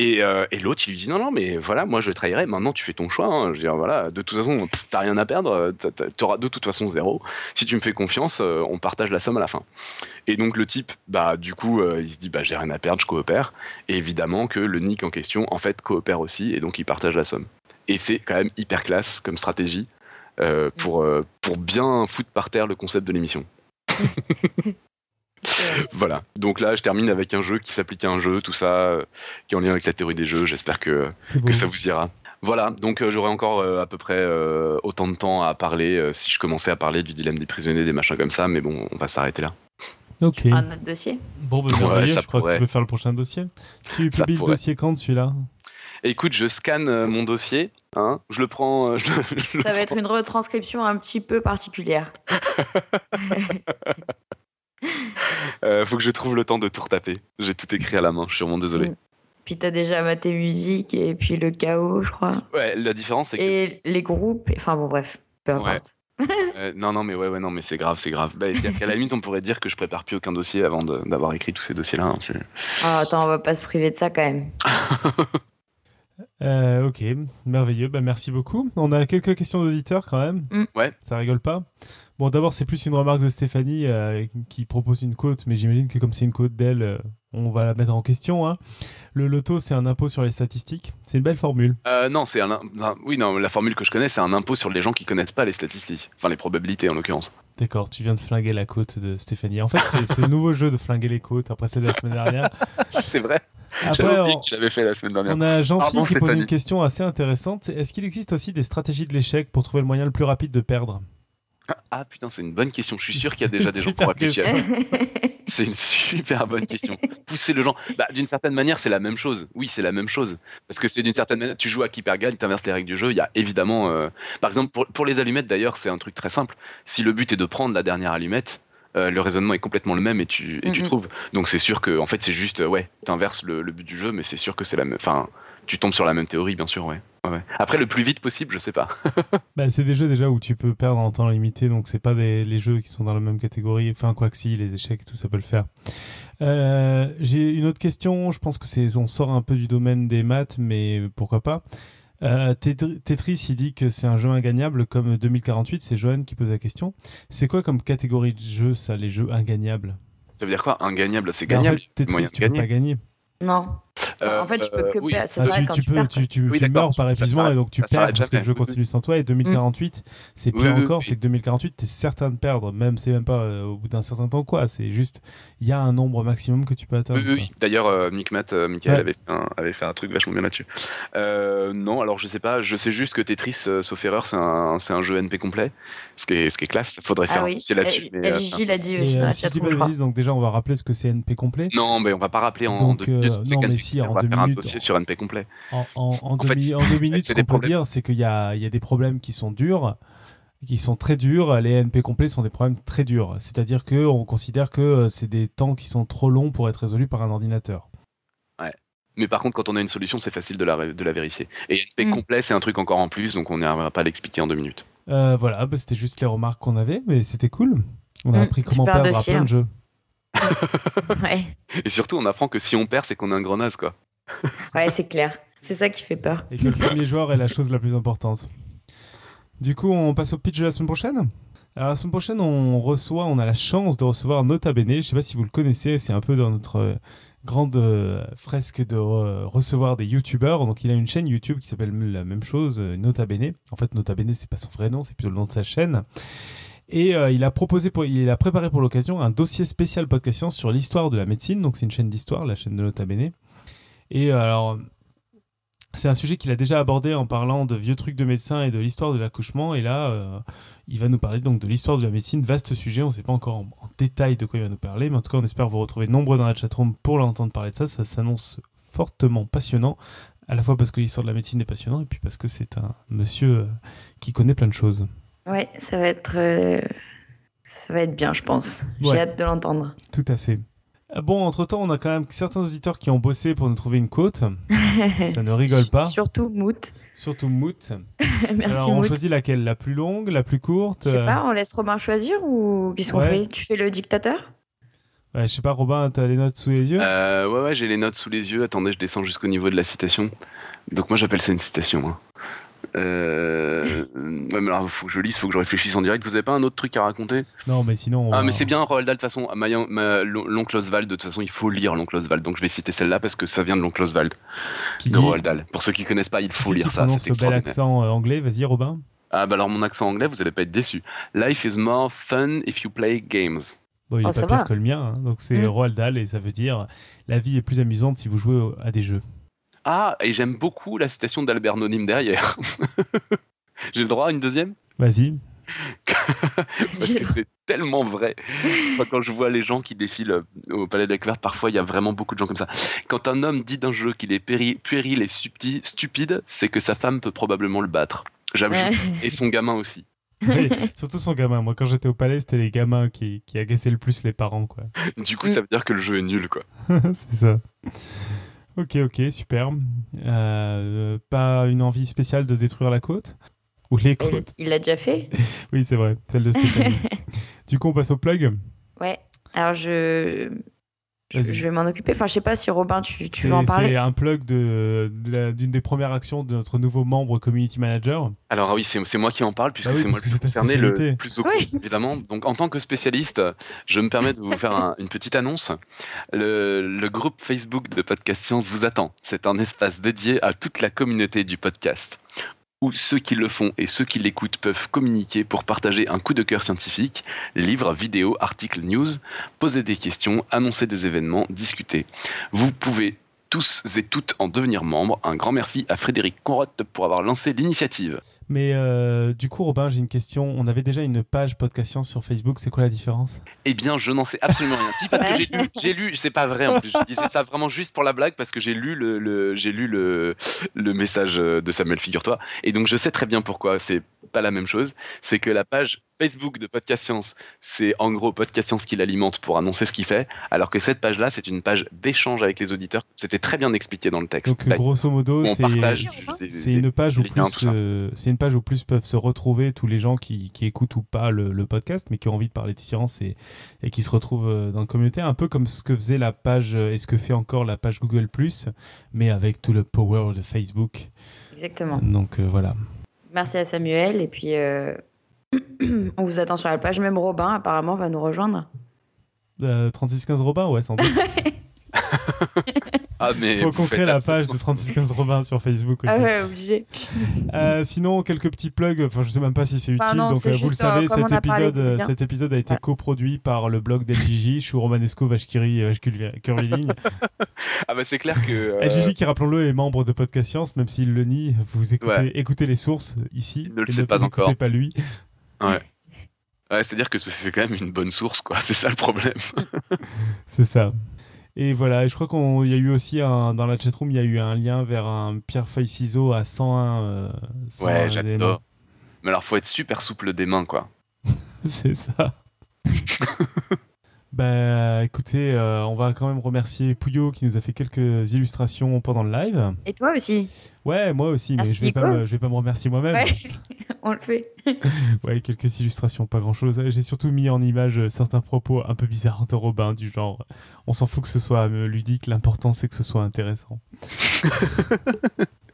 S3: Euh, et, l'autre, il lui dit non, non, mais voilà, moi je trahirai. Maintenant, tu fais ton choix. Hein. Je veux voilà, de toute façon, t'as rien à perdre. T'auras de toute façon zéro. Si tu me fais confiance, euh, on partage la somme à la fin. Et donc le type, bah du coup, euh, il se dit bah j'ai rien à perdre, je coopère. Et évidemment que le Nick en question, en fait, coopère aussi, et donc il partage la somme. Et c'est quand même hyper classe comme stratégie pour pour bien foutre par terre le concept de l'émission. voilà. Donc là, je termine avec un jeu qui s'applique à un jeu, tout ça, euh, qui est en lien avec la théorie des jeux. J'espère que, que ça vous ira. Voilà, donc euh, j'aurai encore euh, à peu près autant de temps à parler si je commençais à parler du dilemme des prisonniers, des machins comme ça, mais bon, on va s'arrêter là.
S2: Ok. Un autre dossier?
S1: Bon, ben, je crois que tu peux faire le prochain dossier. Tu publies le dossier quand celui-là?
S3: Écoute, je scanne mon dossier, hein, je le prends.
S2: ça va être une retranscription un petit peu particulière.
S3: Euh, faut que je trouve le temps de tout retaper. J'ai tout écrit à la main, je suis vraiment désolé. Mm.
S2: Puis t'as déjà maté musique et puis le chaos, je crois.
S3: Ouais, la différence c'est que.
S2: Et les groupes, enfin bon, bref, peu importe.
S3: Euh, non, non, mais ouais, ouais, non, mais c'est grave, c'est grave. Bah, à la limite, on pourrait dire que je prépare plus aucun dossier avant d'avoir écrit tous ces dossiers-là. Hein,
S2: ah, attends, on va pas se priver de ça quand même.
S1: Euh, ok, merveilleux, bah, merci beaucoup. On a quelques questions d'auditeurs quand même.
S3: Mm. Ouais.
S1: Ça rigole pas. Bon, d'abord, c'est plus une remarque de Stéphanie euh, qui propose une quote, mais j'imagine que comme c'est une quote d'elle, euh, on va la mettre en question. Hein. Le loto, c'est un impôt sur les statistiques. C'est une belle formule.
S3: Euh, non, c'est un, oui, non, la formule que je connais, c'est un impôt sur les gens qui connaissent pas les statistiques, enfin les probabilités en l'occurrence.
S1: D'accord, tu viens de flinguer la quote de Stéphanie. En fait, c'est le nouveau jeu de flinguer les côtes après celle de la semaine dernière.
S3: c'est vrai. Après, on, tu fait la semaine dernière.
S1: On a Jean-Philippe qui pose une question assez intéressante. Est-ce qu'il existe aussi des stratégies de l'échec pour trouver le moyen le plus rapide de perdre?
S3: Ah putain, c'est une bonne question. Je suis sûr qu'il y a déjà des gens pour réfléchir. c'est une super bonne question. Pousser le gens. Bah, d'une certaine manière, c'est la même chose. Oui, c'est la même chose. Parce que c'est d'une certaine manière. Tu joues à Keeper Guide, tu inverses les règles du jeu. Il y a évidemment. Euh, par exemple, pour, les allumettes, d'ailleurs, c'est un truc très simple. Si le but est de prendre la dernière allumette, euh, le raisonnement est complètement le même et tu, et tu trouves. Donc c'est sûr que, en fait, c'est juste. Ouais, tu inverses le, le, but du jeu, mais c'est sûr que c'est la même. Enfin tu tombes sur la même théorie, bien sûr, ouais. Après, le plus vite possible, je sais pas.
S1: bah, c'est des jeux déjà où tu peux perdre en temps limité, donc c'est pas des, les jeux qui sont dans la même catégorie. Enfin, quoi que si, les échecs, tout ça peut le faire. Euh, j'ai une autre question. Je pense que c'est, on sort un peu du domaine des maths, mais pourquoi pas. Euh, Tetris, il dit que c'est un jeu ingagnable comme 2048. C'est Johan qui pose la question. C'est quoi comme catégorie de jeu, ça, les jeux ingagnables?
S3: Ça veut dire quoi Ingagnable, c'est gagnable.
S1: Tetris, tu peux pas gagner.
S2: Non.
S3: Euh,
S2: en fait, tu peux que
S3: oui.
S2: perdre. Ça
S1: Ah, tu,
S2: quand
S1: tu
S2: tu
S1: peux, tu, tu,
S3: Oui,
S1: tu meurs par épuisement et donc tu perds parce que
S3: oui.
S1: continue sans toi. Et 2048, c'est pire
S3: oui,
S1: encore, c'est que 2048, t'es certain de perdre, même c'est même pas euh, au bout d'un certain temps quoi. C'est juste, il y a un nombre maximum que tu peux atteindre.
S3: Oui. D'ailleurs, euh, euh, Michael
S1: Ouais.
S3: avait, fait un, avait fait un truc vachement bien là-dessus. Non, alors je sais pas, je sais juste que Tetris, sauf erreur, c'est un, c'est un jeu NP complet, ce qui est, ce qui est classe. Faudrait faire
S2: Ah
S3: un
S2: oui.
S3: dossier là-dessus.
S2: La,
S3: mais,
S2: la Gigi l'a dit aussi dans la
S1: je
S2: je
S1: bêtises, donc déjà on va rappeler ce que c'est NP complet.
S3: non, mais on va pas rappeler en
S1: Donc,
S3: deux minutes. c'est
S1: non, mais si, en
S3: on va faire un dossier sur NP complet.
S1: En, en, en
S3: En
S1: deux,
S3: fait,
S1: mi- en deux minutes, ce qu'on peut dire, c'est qu'il y a, il y a des problèmes qui sont durs, qui sont très durs. Les NP complets sont des problèmes très durs. C'est-à-dire qu'on considère que euh, c'est des temps qui sont trop longs pour être résolus par un ordinateur.
S3: Mais par contre, quand on a une solution, c'est facile de la, ré- de la vérifier. Et NP
S2: Mm.
S3: complet, c'est un truc encore en plus, donc on n'arrivera pas à l'expliquer en deux minutes.
S1: Euh, voilà, bah, c'était juste les remarques qu'on avait, mais c'était cool. On a
S2: Mm,
S1: appris comment perdre à plein
S2: hein.
S1: de jeux.
S2: Ouais,
S3: Et surtout, on apprend que si on perd, c'est qu'on est un grenasse, quoi.
S2: ouais c'est clair. C'est ça qui fait peur.
S1: Et que le premier joueur est la chose la plus importante. Du coup, on passe au pitch de la semaine prochaine alors la semaine prochaine, on reçoit, on a la chance de recevoir Nota Bene. Je sais pas si vous le connaissez, c'est un peu dans notre euh, grande euh, fresque de recevoir des youtubeurs. Donc il a une chaîne YouTube qui s'appelle la même chose, euh, Nota Bene. En fait, Nota Bene, c'est pas son vrai nom, c'est plutôt le nom de sa chaîne. Et euh, il a proposé, il a préparé pour l'occasion un dossier spécial podcast science sur l'histoire de la médecine. Donc c'est une chaîne d'histoire, la chaîne de Nota Bene. Et euh, alors, c'est un sujet qu'il a déjà abordé en parlant de vieux trucs de médecin et de l'histoire de l'accouchement. Et là, euh, il va nous parler donc de l'histoire de la médecine. Vaste sujet, on ne sait pas encore en, en détail de quoi il va nous parler, mais en tout cas, on espère vous retrouver nombreux dans la chatroom pour l'entendre parler de ça. Ça s'annonce fortement passionnant, à la fois parce que l'histoire de la médecine est passionnante, et puis parce que c'est un monsieur qui connaît plein de choses.
S2: Ouais, ça va être, euh, ça va être bien, je pense.
S1: Ouais.
S2: J'ai hâte de l'entendre.
S1: Tout à fait. Ah Bon, entre-temps, on a quand même certains auditeurs qui ont bossé pour nous trouver une côte, ça ne rigole pas.
S2: Surtout Mout.
S1: surtout Moot.
S2: Merci
S1: Alors, on
S2: Mout.
S1: choisit laquelle? La plus longue, la plus courte?
S2: Je sais
S1: euh,
S2: pas, on laisse Robin choisir ou qu'est-ce qu'on
S1: Ouais.
S2: fait? Tu fais le dictateur?
S1: Ouais, je sais pas, Robin, t'as les notes sous les yeux?
S3: Euh, ouais, ouais, j'ai les notes sous les yeux. Attendez, je descends jusqu'au niveau de la citation. Donc moi, j'appelle ça une citation. hein. Euh... ouais, mais alors, faut que je lise, faut que je réfléchisse en direct. Vous avez pas un autre truc à raconter?
S1: Non, mais sinon. on
S3: Ah,
S1: va-
S3: mais c'est bien, Roald Dahl, de toute façon. ma- ma- L'oncle Oswald, de toute façon, il faut lire l'oncle Oswald. Donc je vais citer celle-là parce que ça vient de l'oncle Oswald,
S1: Qui
S3: de
S1: dit
S3: Roald Dahl. Pour ceux qui connaissent pas, il faut lire ça, c'est
S1: le bel
S3: extraordinaire.
S1: accent euh, anglais? Vas-y, Robin.
S3: Ah, bah alors mon accent anglais, vous allez pas être déçus. Life is more fun if you play games.
S1: Bon, il est
S2: Oh,
S1: pas pire
S2: va.
S1: que le mien, hein, donc c'est
S2: Mm.
S1: Roald Dahl et ça veut dire la vie est plus amusante si vous jouez à des jeux.
S3: Ah, et j'aime beaucoup la citation d'Albert Nonim derrière. J'ai le droit à une deuxième?
S1: Vas-y.
S3: Parce que c'est tellement vrai. Quand je vois les gens qui défilent euh, au Palais de la parfois il y a vraiment beaucoup de gens comme ça. Quand un homme dit d'un jeu qu'il est puéril et subti- stupide, c'est que sa femme peut probablement le battre. J'ajoute. Et son gamin aussi.
S1: Oui, surtout son gamin. Moi, quand j'étais au palais, c'était les gamins qui, qui agaçaient le plus les parents, quoi.
S3: Du coup, ça veut dire que le jeu est nul, quoi.
S1: c'est ça. Ok, ok, super. Euh, pas une envie spéciale de détruire la côte Ou les côtes
S2: il l'a déjà fait
S1: Oui, c'est vrai, celle de Stéphanie. du coup, on passe au plug.
S2: Ouais. Alors je. Je, vais m'en occuper. Enfin, je sais pas si Robin, tu, tu
S1: C'est
S2: veux en
S1: c'est
S2: parler.
S1: un plug de- de la- d'une des premières actions de notre nouveau membre community manager.
S3: Alors ah oui, c'est c'est moi qui en parle, puisque
S1: oui,
S3: c'est moi le plus
S1: c'est
S3: concerné le plus au
S2: Oui.
S3: évidemment. Donc en tant que spécialiste, je me permets de vous faire un- une petite annonce. Le, le groupe Facebook de Podcast Science vous attend. C'est un espace dédié à toute la communauté du podcast où ceux qui le font et ceux qui l'écoutent peuvent communiquer pour partager un coup de cœur scientifique, livres, vidéos, articles, news, poser des questions, annoncer des événements, discuter. Vous pouvez tous et toutes en devenir membres. Un grand merci à Frédéric Conrotte pour avoir lancé l'initiative.
S1: Mais euh, du coup, Robin, j'ai une question. On avait déjà une page podcast science sur Facebook. C'est quoi la différence?
S3: Eh bien, je n'en sais absolument rien. Si, parce que j'ai lu, lu, c'est pas vrai en plus. Je disais ça vraiment juste pour la blague parce que j'ai lu le, j'ai lu le message de Samuel, figure-toi. Et donc, je sais très bien pourquoi c'est pas la même chose. C'est que la page Facebook de Podcast Science, c'est en gros Podcast Science qui l'alimente pour annoncer ce qu'il fait, alors que cette page-là, c'est une page d'échange avec les auditeurs. C'était très bien expliqué dans le texte.
S1: Donc, grosso modo, c'est une page où
S3: liens,
S1: plus, euh, c'est une page où plus peuvent se retrouver tous les gens qui, qui écoutent ou pas le, le podcast, mais qui ont envie de parler de science et, et qui se retrouvent euh, dans la communauté, un peu comme ce que faisait la page euh, et ce que fait encore la page Google mais avec tout le power de Facebook.
S2: Exactement.
S1: Donc euh, voilà.
S2: Merci à Samuel. Et puis, euh, on vous attend sur la page. Même Robin, apparemment, va nous rejoindre.
S1: Euh, 3615 Robin, ouais, sans doute.
S3: Ah, mais.
S1: Faut qu'on crée la page de
S3: ce que vous
S1: 3615 Robin sur Facebook aussi.
S2: Ah ouais, obligé.
S1: Euh, sinon, quelques petits plugs. Enfin, je sais même pas si c'est utile.
S2: Enfin, non,
S1: donc, euh, vous le
S2: euh,
S1: savez, cet épisode, cet épisode a été
S2: Voilà.
S1: coproduit par le blog d'LJJ. Je suis Romanesco, Vachkiri, Curviligne.
S3: Ah, bah, c'est clair que. euh,
S1: LJJ, qui rappelons-le, est membre de Podcast Science, même s'il le nie. Vous écoutez,
S3: Ouais.
S1: écoutez les sources ici.
S3: Il ne le
S1: et
S3: sait pas
S1: n'écoutez
S3: encore.
S1: pas lui.
S3: Ouais, c'est-à-dire que c'est quand même une bonne source, quoi. C'est ça le problème.
S1: C'est ça. Et voilà, je crois qu'il y a eu aussi un, dans la chatroom, il y a eu un lien vers un pierre feuille ciseau à 101. euh, 101
S3: Ouais, j'adore. Mais alors, faut être super souple des mains, quoi.
S1: C'est ça. Bah écoutez, euh, on va quand même remercier Pouillot qui nous a fait quelques illustrations pendant le live.
S2: Et toi aussi.
S1: Ouais, moi aussi, mais je vais, pas me, je vais pas me remercier moi-même.
S2: Ouais, on le fait.
S1: Ouais, quelques illustrations, pas grand-chose. J'ai surtout mis en image euh, certains propos un peu bizarres de Robin, du genre on s'en fout que ce soit euh, ludique, l'important c'est que ce soit intéressant.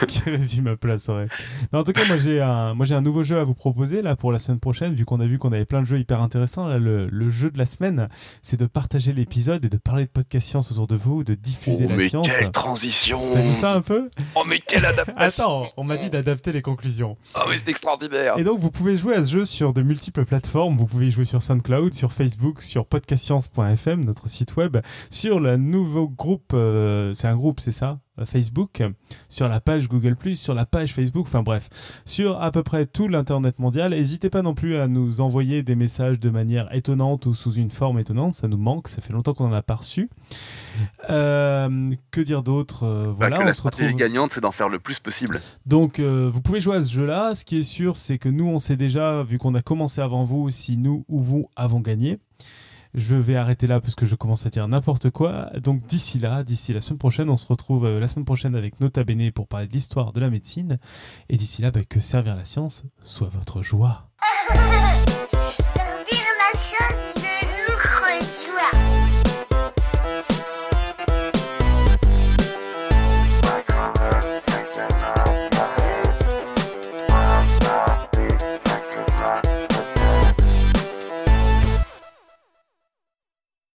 S1: Ce qui résume peu la soirée. Mais en tout cas, moi j'ai un, moi j'ai un nouveau jeu à vous proposer là pour la semaine prochaine, vu qu'on a vu qu'on avait plein de jeux hyper intéressants. Là, le, le jeu de la semaine, c'est de partager l'épisode et de parler de podcast science autour de vous, de diffuser
S3: oh,
S1: la
S3: mais
S1: science.
S3: quelle transition
S1: T'as vu ça un peu?
S3: Oh, mais quelle adaptation
S1: Attends, on m'a dit d'adapter les conclusions.
S3: Oh, mais c'est extraordinaire
S1: Et donc, vous pouvez jouer à ce jeu sur de multiples plateformes. Vous pouvez y jouer sur SoundCloud, sur Facebook, sur podcastscience.fm, notre site web, sur le nouveau groupe, euh, c'est un groupe, c'est ça? Facebook, sur la page Google+, sur la page Facebook, enfin bref, sur à peu près tout l'Internet mondial. N'hésitez pas non plus à nous envoyer des messages de manière étonnante ou sous une forme étonnante, ça nous manque, ça fait longtemps qu'on en a pas reçu. Euh, que dire d'autre Euh,
S3: Bah,
S1: Voilà, on
S3: la
S1: se
S3: stratégie
S1: retrouve...
S3: gagnante, c'est d'en faire le plus possible.
S1: Donc, euh, vous pouvez jouer à ce jeu-là. Ce qui est sûr, c'est que nous, on sait déjà, vu qu'on a commencé avant vous, si nous ou vous avons gagné. Je vais arrêter là parce que je commence à dire n'importe quoi. Donc, d'ici là, d'ici la semaine prochaine, on se retrouve euh, la semaine prochaine avec Nota Bene pour parler de l'histoire de la médecine. Et d'ici là, bah, que servir la science soit votre joie.